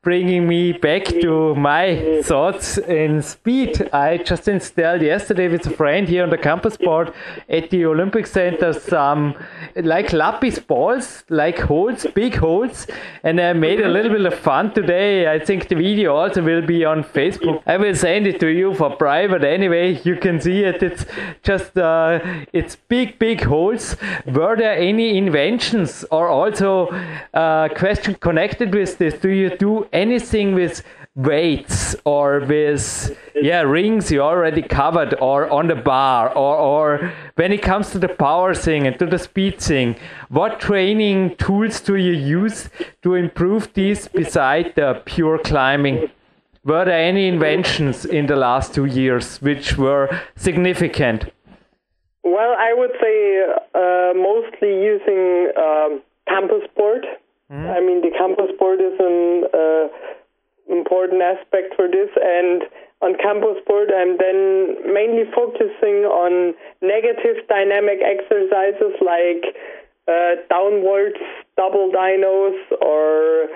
bringing me back to my thoughts in speed. I just installed yesterday with a friend here on the campus board at the Olympic Center some like lapis balls, like holes, big holes, and I made a little bit of fun today. I think the video also will be on Facebook. I will send it to you for private anyway. You can see it. It's just uh, it's big, big holes. Were there any inventions or also uh, question connected with this? Do you do anything with weights or with yeah rings you already covered or on the bar or or when it comes to the power thing and to the speed thing what training tools do you use to improve these beside the pure climbing? Were there any inventions in the last two years which were significant? Well i would say uh, mostly using um, campus board mm. i mean the campus board is an uh, important aspect for this. And on campus board, I'm then mainly focusing on negative dynamic exercises like uh, downwards double dynos or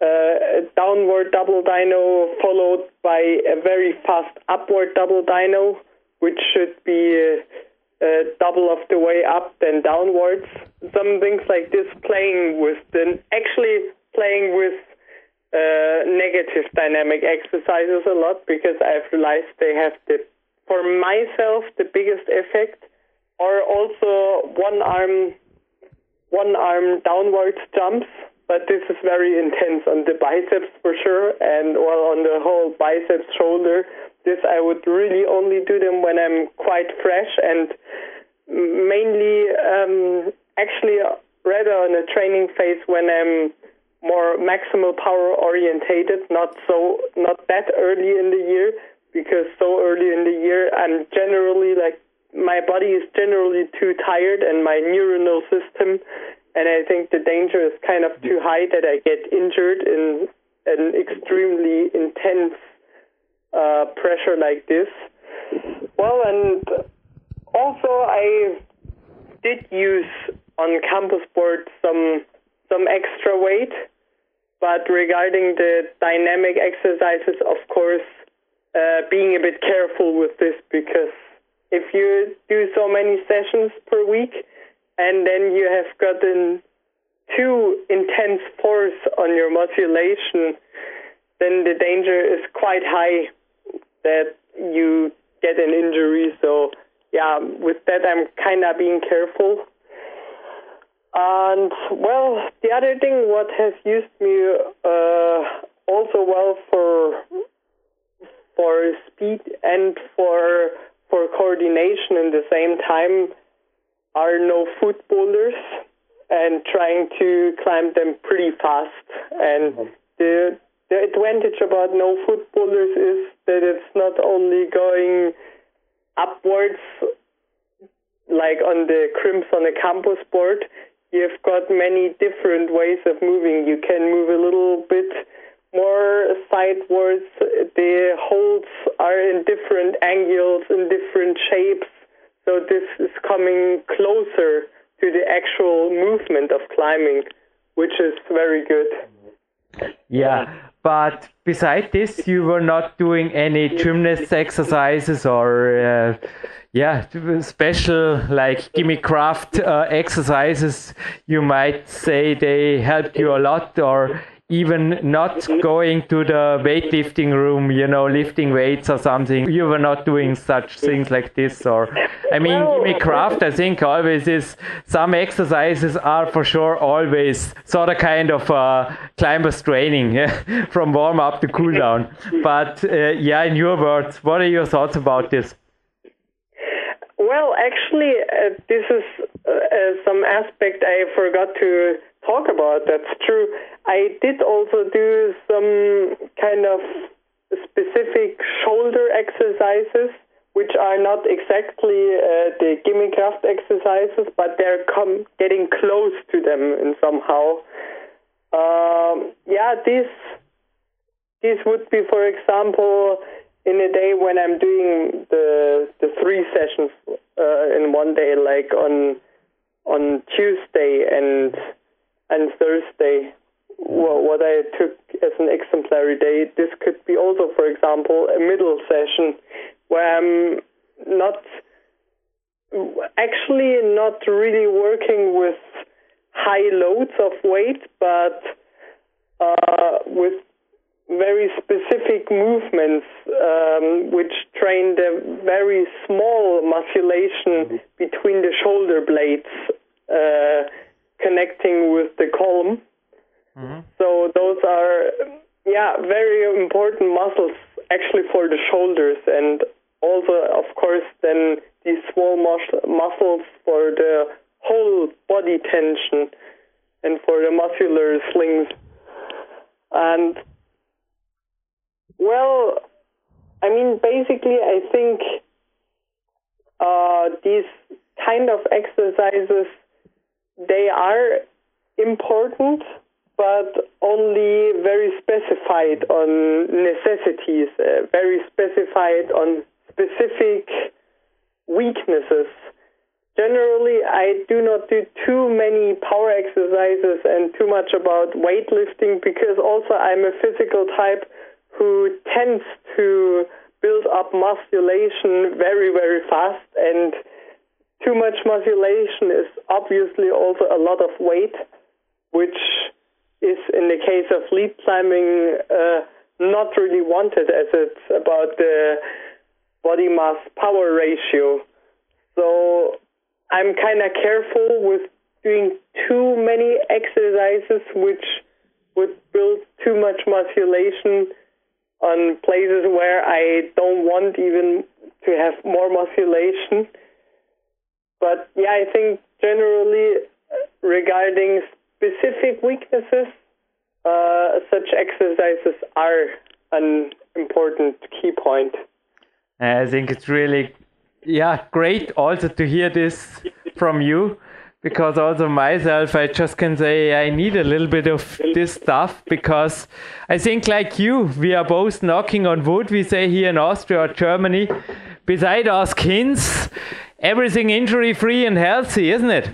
uh, downward double dyno followed by a very fast upward double dyno, which should be uh, double of the way up then downwards. Some things like this playing with the actually playing with uh, negative dynamic exercises a lot because I've realized they have the, for myself, the biggest effect. Or also one arm, one arm downwards jumps, but this is very intense on the biceps for sure, and well on the whole biceps shoulder. This I would really only do them when I'm quite fresh and mainly um, actually rather on a training phase when I'm more maximal power orientated, not so not that early in the year, because so early in the year I'm generally like my body is generally too tired and my neuronal system and I think the danger is kind of too high that I get injured in an extremely intense uh, pressure like this. Well, and also I did use on campus board some some extra weight, but regarding the dynamic exercises, of course, uh, being a bit careful with this because if you do so many sessions per week and then you have gotten too intense force on your musculation, then the danger is quite high that you get an injury. So, yeah, with that, I'm kind of being careful. And well, the other thing, what has used me uh, also well for for speed and for for coordination in the same time are no foot boulders and trying to climb them pretty fast. And mm-hmm. the the advantage about no foot boulders is that it's not only going upwards like on the crimps on a campus board, you've got many different ways of moving. You can move a little bit more sidewards. The holds are in different angles, in different shapes. So this is coming closer to the actual movement of climbing, which is very good. Yeah, but beside this, you were not doing any gymnast exercises or, uh, yeah, special like gimme craft uh, exercises. You might say they helped you a lot, or even not going to the weightlifting room, you know, lifting weights or something. You were not doing such things like this, or I mean, well, gimme craft. I think always is some exercises are for sure always sort of kind of uh, climbers training from warm up to cool down. But uh, yeah, in your words, what are your thoughts about this? Well, actually, uh, this is uh, uh, some aspect I forgot to talk about. That's true. I did also do some kind of specific shoulder exercises, which are not exactly uh, the gimme craft exercises, but they're getting close to them in somehow. Um, yeah, this this would be, for example, in a day when I'm doing the the three sessions uh, in one day, like on on Tuesday and and Thursday, well, what I took as an exemplary day, this could be also, for example, a middle session where I'm not actually not really working with high loads of weight, but uh, with very specific movements um, which train the very small musculation between the shoulder blades. Uh, connecting with the column. Mm-hmm. So those are, yeah, very important muscles actually for the shoulders and also, of course, then these small mus- muscles for the whole body tension and for the muscular slings. And, well, I mean, basically, I think uh, these kind of exercises they are important, but only very specified on necessities, uh, very specified on specific weaknesses. Generally, I do not do too many power exercises and too much about weightlifting because also I'm a physical type who tends to build up musculation very, very fast and too much musculation is obviously also a lot of weight, which is in the case of lead climbing uh, not really wanted as it's about the body mass power ratio. So I'm kind of careful with doing too many exercises which would build too much musculation on places where I don't want even to have more musculation. But yeah, I think generally uh, regarding specific weaknesses, uh, such exercises are an important key point. I think it's really, yeah, great also to hear this from you because also myself i just can say i need a little bit of this stuff because i think like you we are both knocking on wood we say here in austria or germany beside our skins everything injury free and healthy, isn't it?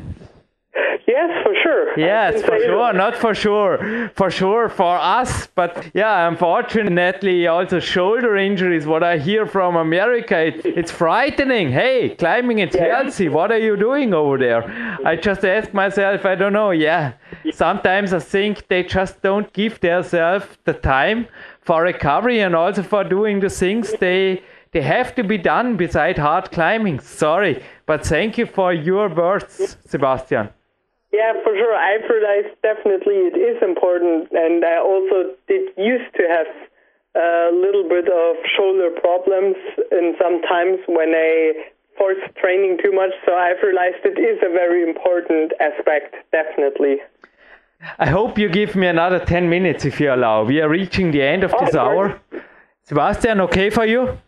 Yes, for sure. Yes, for sure. Not for sure. For sure for us. But yeah, unfortunately, also shoulder injuries. What I hear from America, it, it's frightening. Hey, climbing it's yeah. healthy. What are you doing over there? I just ask myself, I don't know. Yeah, sometimes I think they just don't give themselves the time for recovery and also for doing the things they they have to be done beside hard climbing. Sorry, but thank you for your words, Sebastian. Yeah, for sure. I've realized definitely it is important, and I also did used to have a little bit of shoulder problems, and sometimes when I force training too much. So I've realized it is a very important aspect, definitely. I hope you give me another 10 minutes if you allow. We are reaching the end of this hour. Sebastian, okay for you?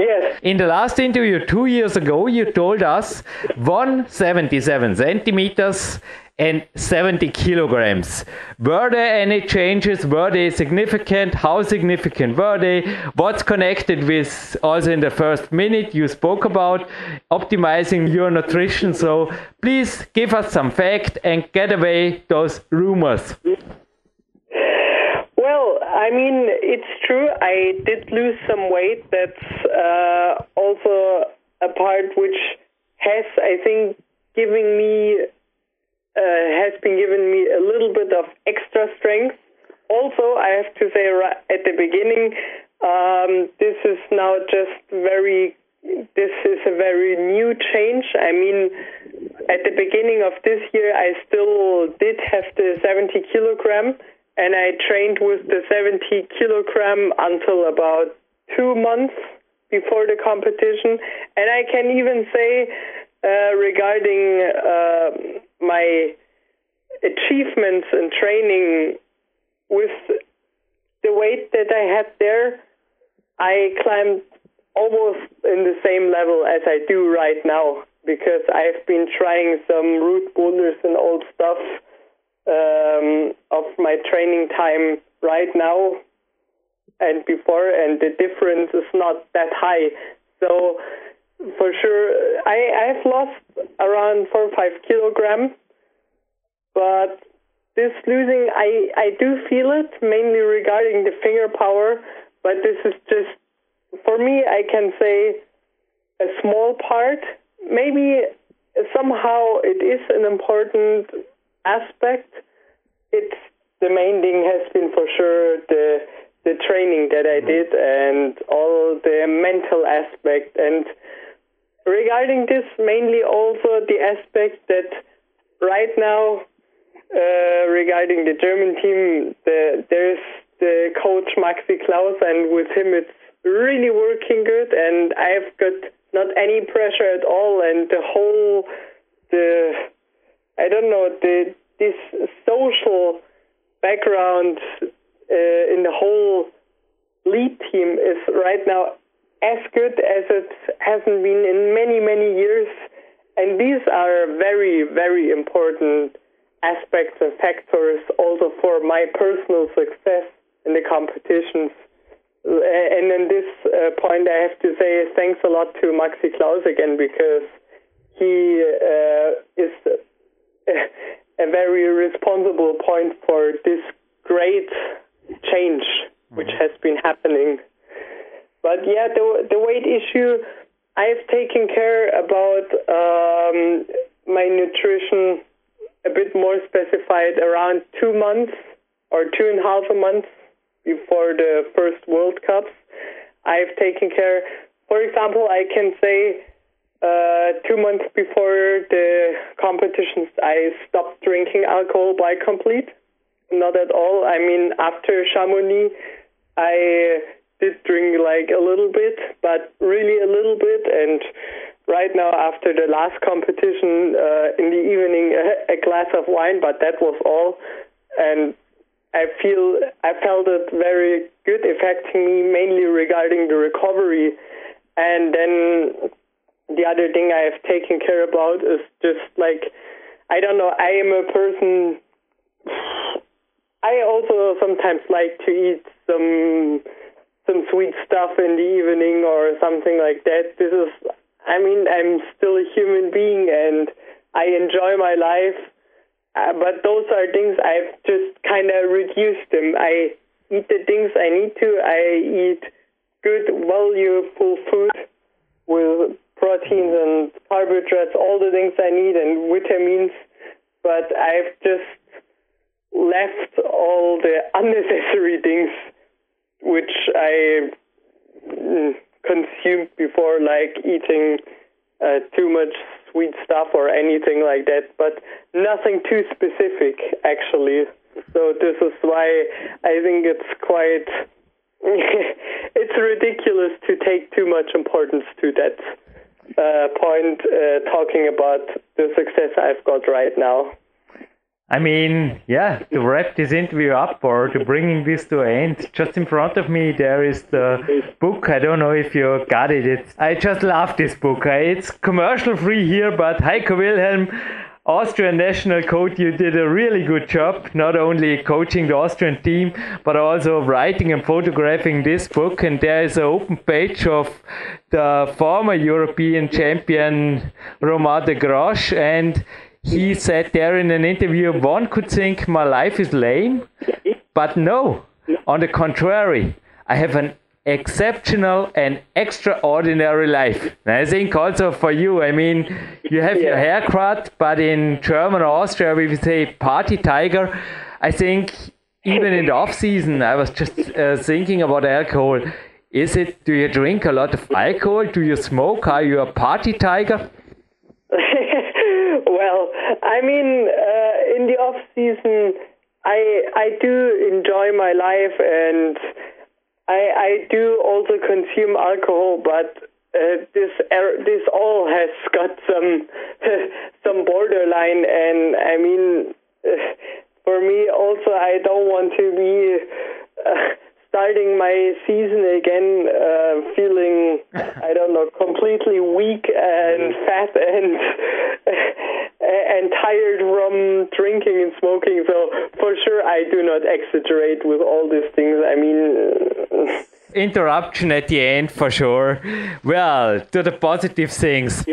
Yes. In the last interview two years ago, you told us 177 centimeters and 70 kilograms. Were there any changes? Were they significant? How significant were they? What's connected with also in the first minute you spoke about optimizing your nutrition? So please give us some fact and get away those rumors. I mean, it's true. I did lose some weight. That's uh, also a part which has, I think, giving me uh, has been giving me a little bit of extra strength. Also, I have to say right at the beginning, um, this is now just very. This is a very new change. I mean, at the beginning of this year, I still did have the 70 kilogram and I trained with the 70 kilogram until about two months before the competition. And I can even say uh, regarding uh, my achievements in training with the weight that I had there, I climbed almost in the same level as I do right now because I've been trying some route boulders and old stuff um, of my training time right now and before, and the difference is not that high. So for sure, I I've lost around four or five kilograms, but this losing, I I do feel it mainly regarding the finger power, but this is just for me. I can say a small part. Maybe somehow it is an important aspect, it's the main thing has been for sure the the training that I did and all the mental aspect. And regarding this mainly also the aspect that right now uh, regarding the German team the, there's the coach Maxi Klaus and with him it's really working good. And I've got not any pressure at all. And the whole the I don't know the this social background uh, in the whole lead team is right now as good as it hasn't been in many, many years. And these are very, very important aspects and factors also for my personal success in the competitions. And in this uh, point, I have to say thanks a lot to Maxi Klaus again because he uh, is a very responsible point for this great change which mm-hmm. has been happening. But yeah, the the weight issue, I've taken care about um, my nutrition a bit more specified around two months or two and a half a month before the first World Cups. I've taken care. For example, I can say uh, two months before the competitions, I stopped drinking alcohol by complete. Not at all. I mean, after Chamonix, I did drink like a little bit, but really a little bit. And right now, after the last competition, uh, in the evening, a, a glass of wine, but that was all. And I feel I felt it very good, affecting me mainly regarding the recovery. And then the other thing I have taken care about is just like I don't know. I am a person. I also sometimes like to eat some some sweet stuff in the evening or something like that. This is I mean, I'm still a human being and I enjoy my life. Uh, but those are things I've just kind of reduced them. I eat the things I need to. I eat good, valuable food with proteins and carbohydrates, all the things I need, and vitamins. But I've just left all the unnecessary things which I mm, consumed before, like eating uh, too much sweet stuff or anything like that, but nothing too specific, actually. So this is why I think it's quite. it's ridiculous to take too much importance to that uh, point, uh, talking about the success I've got right now. I mean, yeah, to wrap this interview up or to bringing this to an end, just in front of me there is the book. I don't know if you got it. It's, I just love this book. It's commercial free here, but Heiko Wilhelm, Austrian national coach, you did a really good job, not only coaching the Austrian team, but also writing and photographing this book. And there is an open page of the former European champion Romain Desgranges and he said there in an interview, one could think my life is lame, but no, on the contrary, I have an exceptional and extraordinary life. And I think also for you, I mean, you have your haircut, but in German or Austria, we would say party tiger. I think even in the off season, I was just uh, thinking about alcohol. Is it, do you drink a lot of alcohol? Do you smoke? Are you a party tiger? well, I mean, uh, in the off season, I I do enjoy my life and I I do also consume alcohol, but uh, this er, this all has got some some borderline, and I mean, uh, for me also, I don't want to be. Uh, starting my season again, uh, feeling I don't know completely weak and fat and and tired from drinking and smoking. So for sure, I do not exaggerate with all these things. I mean. interruption at the end for sure. Well, to the positive things.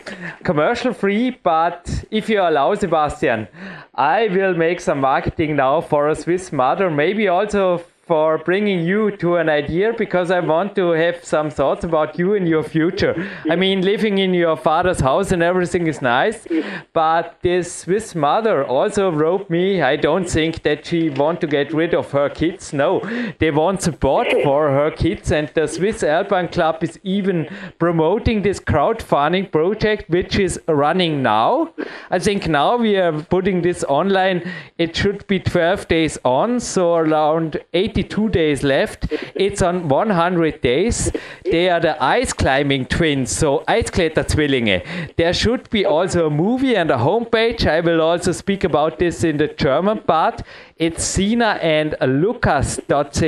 Commercial free, but if you allow, Sebastian, I will make some marketing now for a Swiss mother, maybe also for bringing you to an idea because I want to have some thoughts about you and your future. I mean, living in your father's house and everything is nice, but this Swiss mother also wrote me. I don't think that she want to get rid of her kids. No, they want support for her kids, and the Swiss Alpine Club is even promoting this crowdfunding project, which is running now. I think now we are putting this online. It should be 12 days on, so around 80 82 days left. It's on 100 days. They are the ice climbing twins, so Eiskletterzwillinge. There should be also a movie and a homepage. I will also speak about this in the German part. It's Sina and Lukas.ch.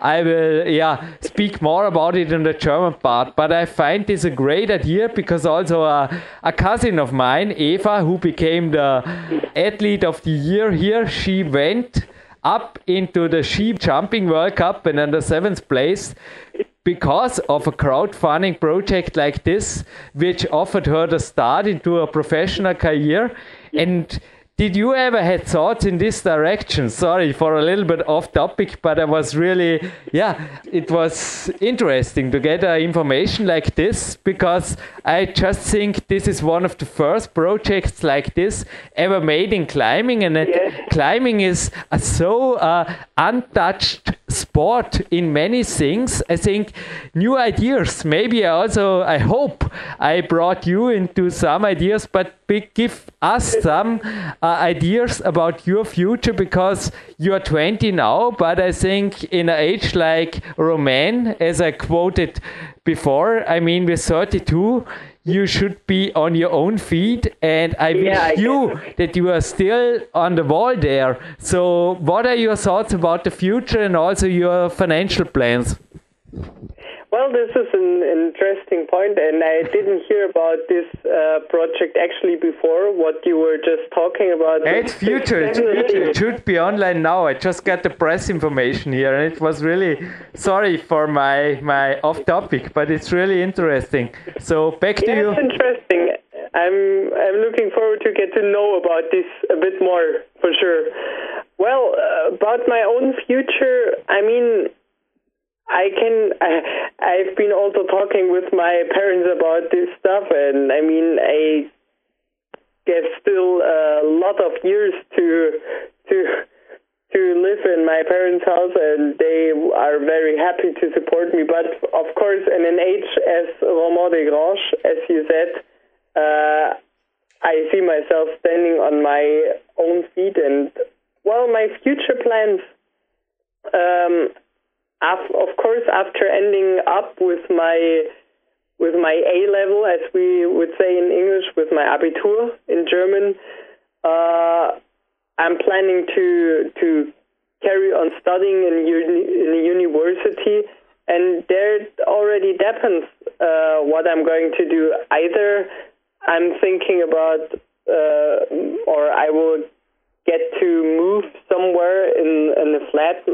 I will yeah speak more about it in the German part, but I find this a great idea because also a, a cousin of mine, Eva, who became the athlete of the year here, she went up into the Ski Jumping World Cup and the seventh place because of a crowdfunding project like this, which offered her the start into a professional career. And did you ever had thoughts in this direction? Sorry for a little bit off topic, but I was really, yeah, it was interesting to get uh, information like this because I just think this is one of the first projects like this ever made in climbing, and yes. climbing is so uh, untouched sport in many things. I think new ideas. Maybe also I hope I brought you into some ideas, but give us some uh, ideas about your future because you are 20 now, but I think in an age like Romain, as I quoted before, I mean with 32 you should be on your own feet and i wish yeah, I you that you are still on the wall there. So what are your thoughts about the future and also your financial plans Well, this is an interesting point, and I didn't hear about this uh, project actually before. What you were just talking about. It's future. It's future. It should be online now. I just got the press information here, and it was really sorry for my my off topic, but it's really interesting. So back to yeah, you. It's interesting. I'm I'm looking forward to get to know about this a bit more for sure. Well, uh, about my own future, I mean I can. I, I've been also talking with my parents about this stuff, and I mean, I get still a lot of years to to to live in my parents' house, and they are very happy to support me. But of course, in an age as Romain Desgranges, as you said, uh, I see myself standing on my own feet, and well, my future plans. Um, of course, after ending up with my with my A level, as we would say in English, with my Abitur in German, uh, I'm planning to to carry on studying in, uni, in a university, and there it already depends uh, what I'm going to do. Either I'm thinking about, uh, or I will get to move somewhere in in a flat,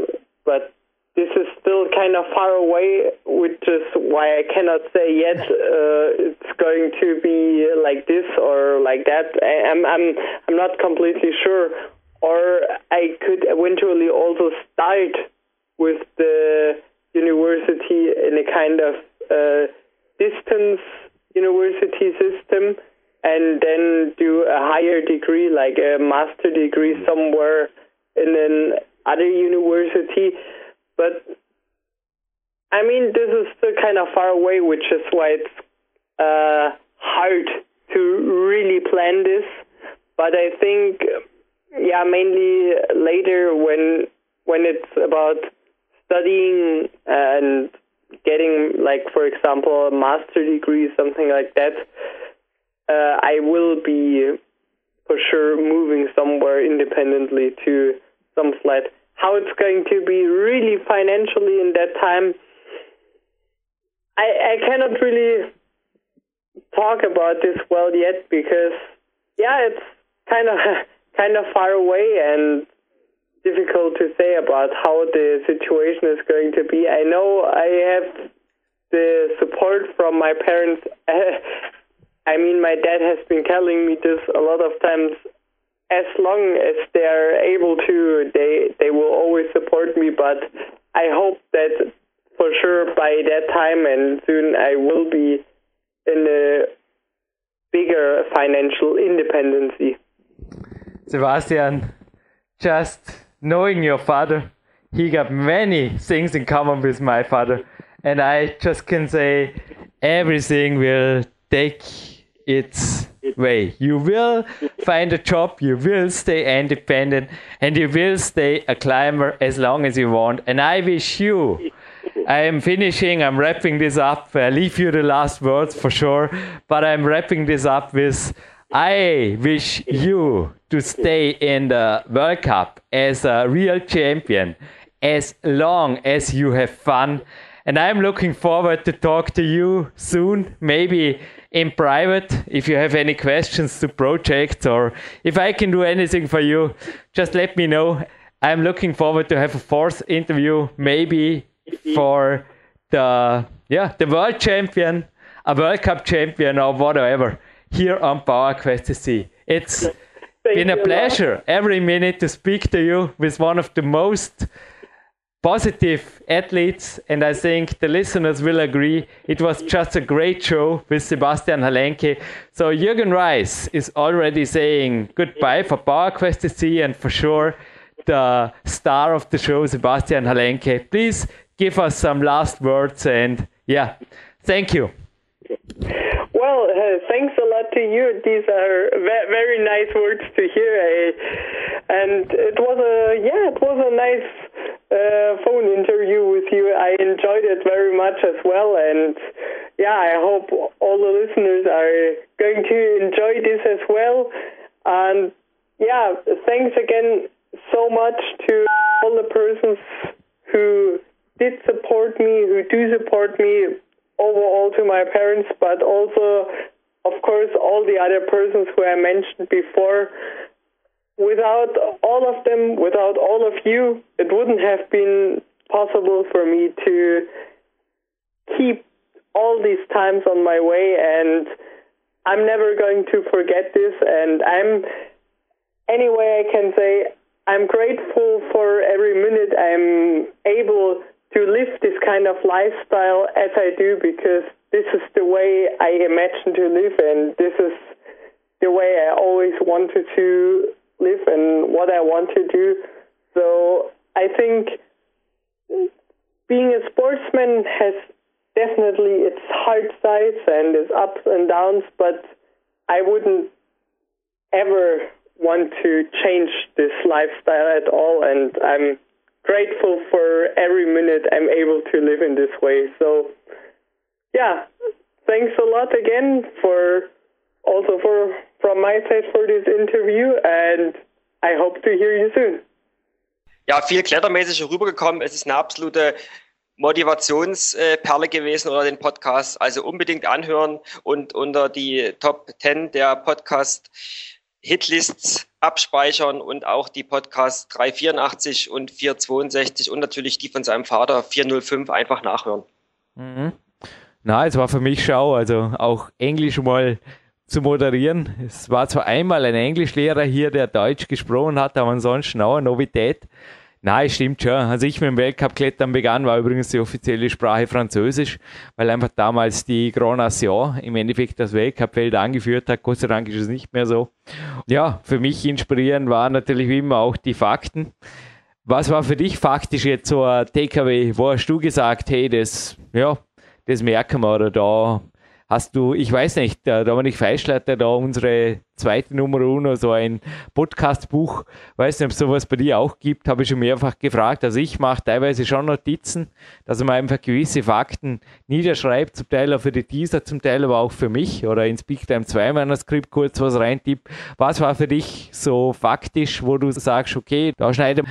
but this is still kind of far away, which is why I cannot say yet uh, it's going to be like this or like that. I, am I'm I'm not completely sure. Or I could eventually also start with the university in a kind of uh, distance university system and then do a higher degree, like a master degree somewhere in an other university but I mean, this is still kind of far away, which is why it's uh, hard to really plan this. But I think, yeah, mainly later when when it's about studying and getting, like, for example, a master degree, something like that, uh, I will be for sure moving somewhere independently to some flat how it's going to be really financially in that time. I, I cannot really talk about this well yet because yeah, it's kind of kind of far away and difficult to say about how the situation is going to be. I know I have the support from my parents. I mean, my dad has been telling me this a lot of times as long as they're able to, they they will always support me. But I hope that for sure by that time and soon I will be in a bigger financial independency. Sebastian, just knowing your father, he got many things in common with my father, and I just can say everything will take its way. You will find a job, you will stay independent, and you will stay a climber as long as you want. And I wish you. I am finishing, I'm wrapping this up. I leave you the last words for sure, but I'm wrapping this up with I wish you to stay in the World Cup as a real champion as long as you have fun. And I'm looking forward to talk to you soon, maybe in private if you have any questions to projects or if I can do anything for you, just let me know. I'm looking forward to have a fourth interview, maybe for the yeah the world champion, a World Cup champion or whatever here on Power Quest to see. It's been a pleasure every minute to speak to you with one of the most positive athletes, and I think the listeners will agree. It was just a great show with Sebastian Halenke. So Jürgen Reis is already saying goodbye for PowerQuest SC, and for sure the star of the show, Sebastian Halenke. Please give us some last words, and yeah, thank you. Well, uh, thanks a lot to you. These are ve- very nice words to hear, and it was a yeah, it was a nice uh, phone interview with you. I enjoyed it very much as well, and yeah, I hope all the listeners are going to enjoy this as well. And yeah, thanks again so much to all the persons who did support me, who do support me, overall to my parents, but also, of course, all the other persons who I mentioned before. Without all of them, without all of you, it wouldn't have been possible for me to keep all these times on my way and I'm never going to forget this and I'm anyway I can say I'm grateful for every minute I'm able to live this kind of lifestyle as I do because this is the way I imagine to live and this is the way I always wanted to live and what I want to do. So I think being a sportsman has definitely its hard sides and its ups and downs, but I wouldn't ever want to change this lifestyle at all and I'm grateful for every minute I'm able to live in this way. So, yeah, thanks a lot again for also for from my side for this interview, and I hope to hear you soon. Ja, viel klettermäßig rübergekommen. Es ist eine absolute Motivationsperle gewesen oder den Podcast. Also unbedingt anhören und unter die Top 10 der Podcast Hitlists abspeichern und auch die Podcasts 384 und 462 und natürlich die von seinem Vater 405 einfach nachhören. Mhm. Na, es war für mich Schau, also auch Englisch mal zu moderieren. Es war zwar einmal ein Englischlehrer hier, der Deutsch gesprochen hat, aber ansonsten auch eine Novität. Nein, stimmt schon. Als ich mit dem Weltcup-Klettern begann, war übrigens die offizielle Sprache Französisch, weil einfach damals die Grand Nation im Endeffekt das Weltcup-Feld angeführt hat. Gott sei Dank ist es nicht mehr so. Ja, für mich inspirierend waren natürlich wie immer auch die Fakten. Was war für dich faktisch jetzt so ein TKW? Wo hast du gesagt, hey, das, ja, das merken wir oder da hast du, ich weiß nicht, der Dominik Feischl hat ja da unsere zweite Nummer uno, so ein Podcast-Buch, weiß nicht, ob es sowas bei dir auch gibt, habe ich schon mehrfach gefragt. Also ich mache teilweise schon Notizen, dass man einfach gewisse Fakten niederschreibt, zum Teil auch für die Teaser, zum Teil aber auch für mich oder ins Big Time 2 Manuskript kurz was reintippt. Was war für dich so faktisch, wo du sagst, okay, da schneide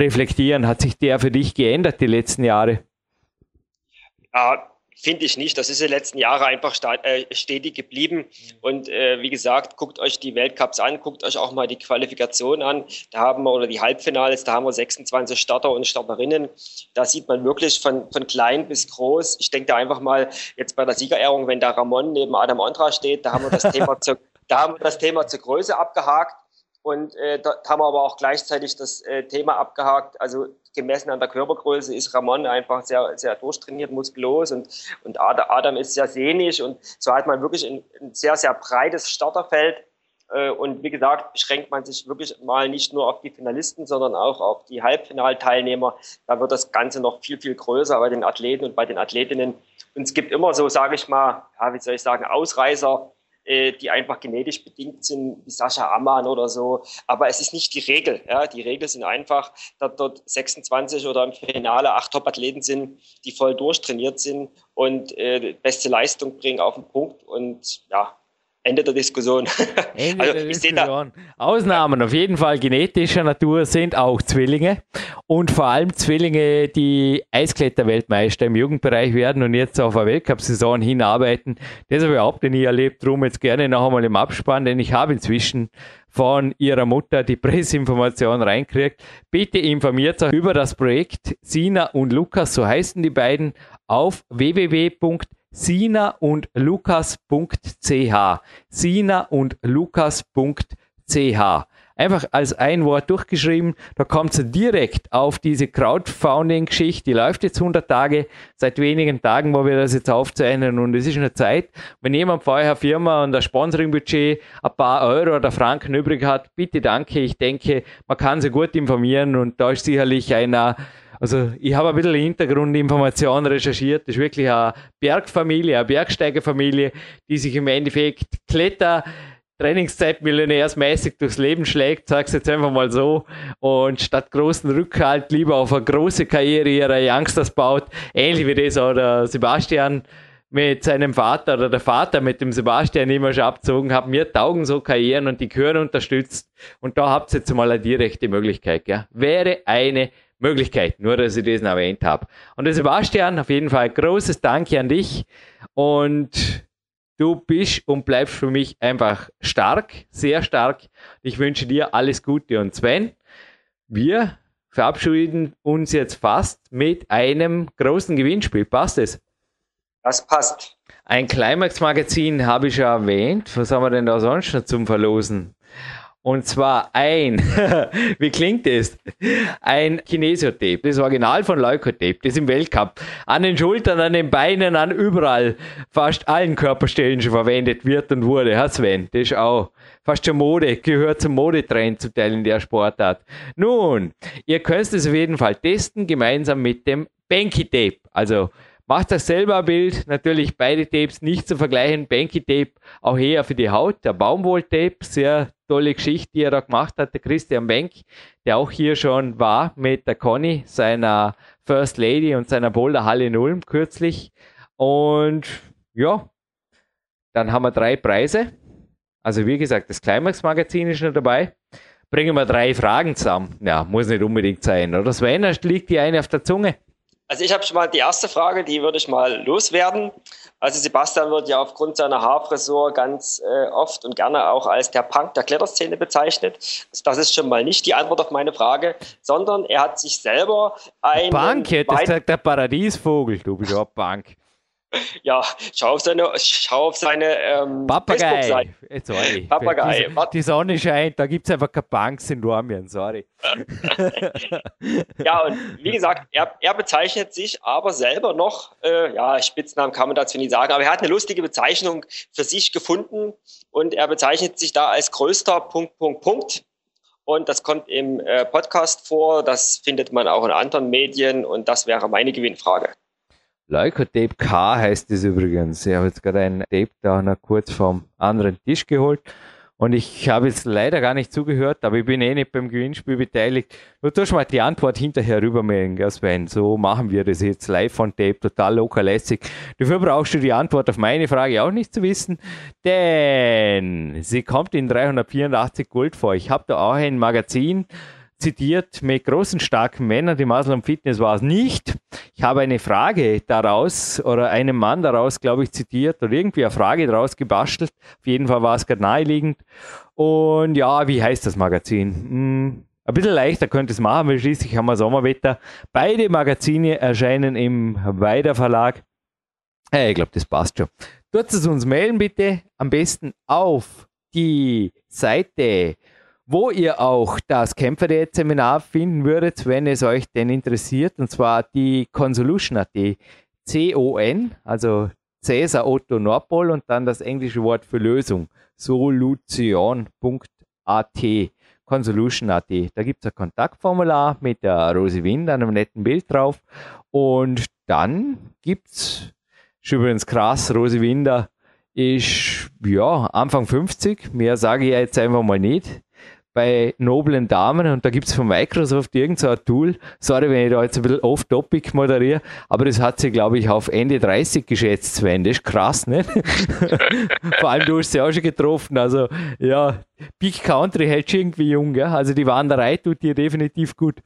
reflektieren. Hat sich der für dich geändert die letzten Jahre? Ja, Finde ich nicht. Das ist in den letzten Jahren einfach äh, stetig geblieben. Und äh, wie gesagt, guckt euch die Weltcups an, guckt euch auch mal die Qualifikation an. Da haben wir, oder die Halbfinales, da haben wir 26 Starter und Starterinnen. Da sieht man wirklich von, von klein bis groß. Ich denke da einfach mal jetzt bei der Siegerehrung, wenn da Ramon neben Adam Ondra steht, da haben wir das Thema zur, da haben wir das Thema zur Größe abgehakt. Und äh, da haben wir aber auch gleichzeitig das äh, Thema abgehakt. Also gemessen an der Körpergröße ist Ramon einfach sehr, sehr durchtrainiert, muskulös und, und Adam ist sehr sehnig und so hat man wirklich ein, ein sehr, sehr breites Starterfeld. Äh, und wie gesagt, beschränkt man sich wirklich mal nicht nur auf die Finalisten, sondern auch auf die Halbfinalteilnehmer. Da wird das Ganze noch viel, viel größer bei den Athleten und bei den Athletinnen. Und es gibt immer so, sage ich mal, ja, wie soll ich sagen, Ausreißer, äh, die einfach genetisch bedingt sind, wie Sascha Ammann oder so. Aber es ist nicht die Regel. Ja? Die Regel sind einfach, dass dort 26 oder im Finale acht Top-Athleten sind, die voll durchtrainiert sind und äh, beste Leistung bringen auf den Punkt. Und ja, Ende der Diskussion. Ende also, der Diskussion. Ausnahmen auf jeden Fall genetischer Natur sind auch Zwillinge und vor allem Zwillinge, die Eiskletterweltmeister im Jugendbereich werden und jetzt auf eine Weltcup-Saison hinarbeiten. Das habe ich überhaupt nie erlebt. Darum jetzt gerne noch einmal im Abspann, denn ich habe inzwischen von ihrer Mutter die Presseinformation reinkriegt. Bitte informiert euch über das Projekt Sina und Lukas, so heißen die beiden, auf www sina und lukas.ch. Sina und lukas.ch. Einfach als ein Wort durchgeschrieben, da kommt es direkt auf diese Crowdfunding-Geschichte. Die läuft jetzt 100 Tage, seit wenigen Tagen, wo wir das jetzt aufzeichnen. Und es ist eine Zeit, wenn jemand von eurer Firma und das Sponsoring-Budget ein paar Euro oder Franken übrig hat, bitte danke. Ich denke, man kann sich gut informieren und da ist sicherlich einer also ich habe ein bisschen Hintergrundinformationen recherchiert. Das ist wirklich eine Bergfamilie, eine Bergsteigerfamilie, die sich im Endeffekt Kletter, Trainingszeit millionärsmäßig durchs Leben schlägt, sag's jetzt einfach mal so, und statt großen Rückhalt lieber auf eine große Karriere ihrer Youngsters baut, ähnlich wie das auch der Sebastian mit seinem Vater oder der Vater mit dem Sebastian immer schon abzogen hat, mir taugen so Karrieren und die gehören unterstützt und da habt ihr jetzt mal eine direkte Möglichkeit, gell? Wäre eine Möglichkeit, nur dass ich das erwähnt habe. Und der Sebastian, auf jeden Fall großes Danke an dich und du bist und bleibst für mich einfach stark, sehr stark. Ich wünsche dir alles Gute und Sven, wir verabschieden uns jetzt fast mit einem großen Gewinnspiel. Passt es? Das passt. Ein Climax-Magazin habe ich ja erwähnt. Was haben wir denn da sonst noch zum Verlosen? Und zwar ein, wie klingt das? Ein Kinesiotape, das Original von Leukotape, das im Weltcup an den Schultern, an den Beinen, an überall, fast allen Körperstellen schon verwendet wird und wurde. Ja, Sven, das ist auch fast schon Mode, gehört zum Modetrend zu teilen der Sportart. Nun, ihr könnt es auf jeden Fall testen, gemeinsam mit dem Banky Tape. Also, Macht euch selber Bild. Natürlich beide Tapes nicht zu vergleichen. Banky Tape auch eher für die Haut. Der Baumwoll-Tape, sehr tolle Geschichte, die er da gemacht hat. Der Christian Benk, der auch hier schon war mit der Conny, seiner First Lady und seiner Boulderhalle in Ulm kürzlich. Und ja, dann haben wir drei Preise. Also wie gesagt, das Climax-Magazin ist noch dabei. Bringen wir drei Fragen zusammen. Ja, muss nicht unbedingt sein. Oder Sven, liegt die eine auf der Zunge? Also ich habe schon mal die erste Frage, die würde ich mal loswerden. Also Sebastian wird ja aufgrund seiner Haarfrisur ganz äh, oft und gerne auch als der Punk der Kletterszene bezeichnet. Das ist schon mal nicht die Antwort auf meine Frage, sondern er hat sich selber ein... Punk, hätte gesagt, der Paradiesvogel, du bist auch Punk. Ja, schau auf seine, schau auf seine ähm, Papagei. Sorry. Papagei. Die, die, Sonne scheint, da gibt es einfach keine Banks in Dormien, sorry. ja, und wie gesagt, er, er bezeichnet sich aber selber noch, äh, ja, Spitznamen kann man dazu nicht sagen, aber er hat eine lustige Bezeichnung für sich gefunden und er bezeichnet sich da als größter Punkt, Punkt, Punkt. Und das kommt im äh, Podcast vor, das findet man auch in anderen Medien und das wäre meine Gewinnfrage. Leukotape K heißt es übrigens. Ich habe jetzt gerade ein Tape da noch kurz vom anderen Tisch geholt. Und ich habe jetzt leider gar nicht zugehört, aber ich bin eh nicht beim Gewinnspiel beteiligt. Du tust mal die Antwort hinterher rübermelden, gell Sven? So machen wir das jetzt live von Tape, total locker lässig. Dafür brauchst du die Antwort auf meine Frage auch nicht zu wissen, denn sie kommt in 384 Gold vor. Ich habe da auch ein Magazin zitiert mit großen, starken Männern. Die und Fitness war es nicht. Ich habe eine Frage daraus oder einen Mann daraus, glaube ich, zitiert oder irgendwie eine Frage daraus gebastelt. Auf jeden Fall war es gerade naheliegend. Und ja, wie heißt das Magazin? Hm, ein bisschen leichter könnte es machen, weil schließlich haben wir Sommerwetter. Beide Magazine erscheinen im Weider Verlag. Äh, ich glaube, das passt schon. Tut es uns mailen bitte. Am besten auf die Seite wo ihr auch das Kämpferdiät-Seminar finden würdet, wenn es euch denn interessiert, und zwar die Consolution.at. C-O-N, also Cäsar Otto Nordpol und dann das englische Wort für Lösung. Solution.at. Consolution.at. Da gibt es ein Kontaktformular mit der Rosi Wind, einem netten Bild drauf. Und dann gibt es, ist übrigens krass, Rosi Winder ist ja Anfang 50, mehr sage ich jetzt einfach mal nicht bei noblen Damen und da gibt es von Microsoft irgendein so Tool, sorry, wenn ich da jetzt ein bisschen off-topic moderiere, aber das hat sie, glaube ich, auf Ende 30 geschätzt, Sven. Das ist krass, ne? Vor allem, du hast sie auch schon getroffen. Also, ja, Big Country hält irgendwie jung, gell? Also, die Wanderei tut dir definitiv gut.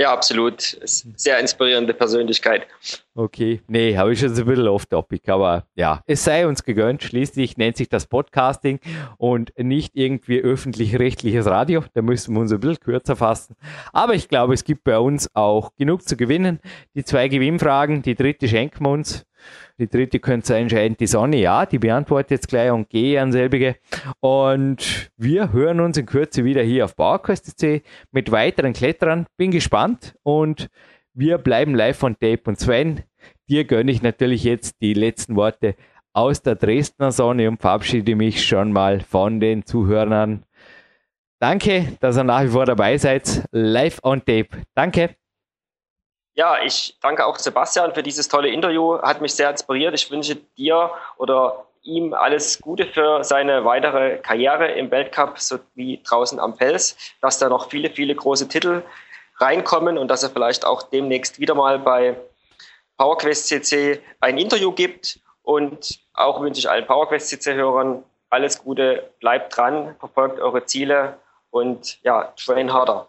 Ja, absolut. Sehr inspirierende Persönlichkeit. Okay, nee, habe ich schon so ein bisschen off-topic, aber ja, es sei uns gegönnt. Schließlich nennt sich das Podcasting und nicht irgendwie öffentlich-rechtliches Radio. Da müssen wir uns ein bisschen kürzer fassen. Aber ich glaube, es gibt bei uns auch genug zu gewinnen. Die zwei Gewinnfragen, die dritte schenken wir uns. Die dritte könnte entscheiden, die Sonne, ja, die beantwortet jetzt gleich und gehe an selbige. Und wir hören uns in Kürze wieder hier auf Bauerquest.c mit weiteren Kletterern. Bin gespannt und wir bleiben live on Tape. Und Sven, dir gönne ich natürlich jetzt die letzten Worte aus der Dresdner Sonne und verabschiede mich schon mal von den Zuhörern. Danke, dass ihr nach wie vor dabei seid. Live on Tape. Danke. Ja, ich danke auch Sebastian für dieses tolle Interview. Hat mich sehr inspiriert. Ich wünsche dir oder ihm alles Gute für seine weitere Karriere im Weltcup sowie draußen am Fels, dass da noch viele, viele große Titel reinkommen und dass er vielleicht auch demnächst wieder mal bei PowerQuest CC ein Interview gibt. Und auch wünsche ich allen PowerQuest CC-Hörern alles Gute, bleibt dran, verfolgt eure Ziele und ja, train harder.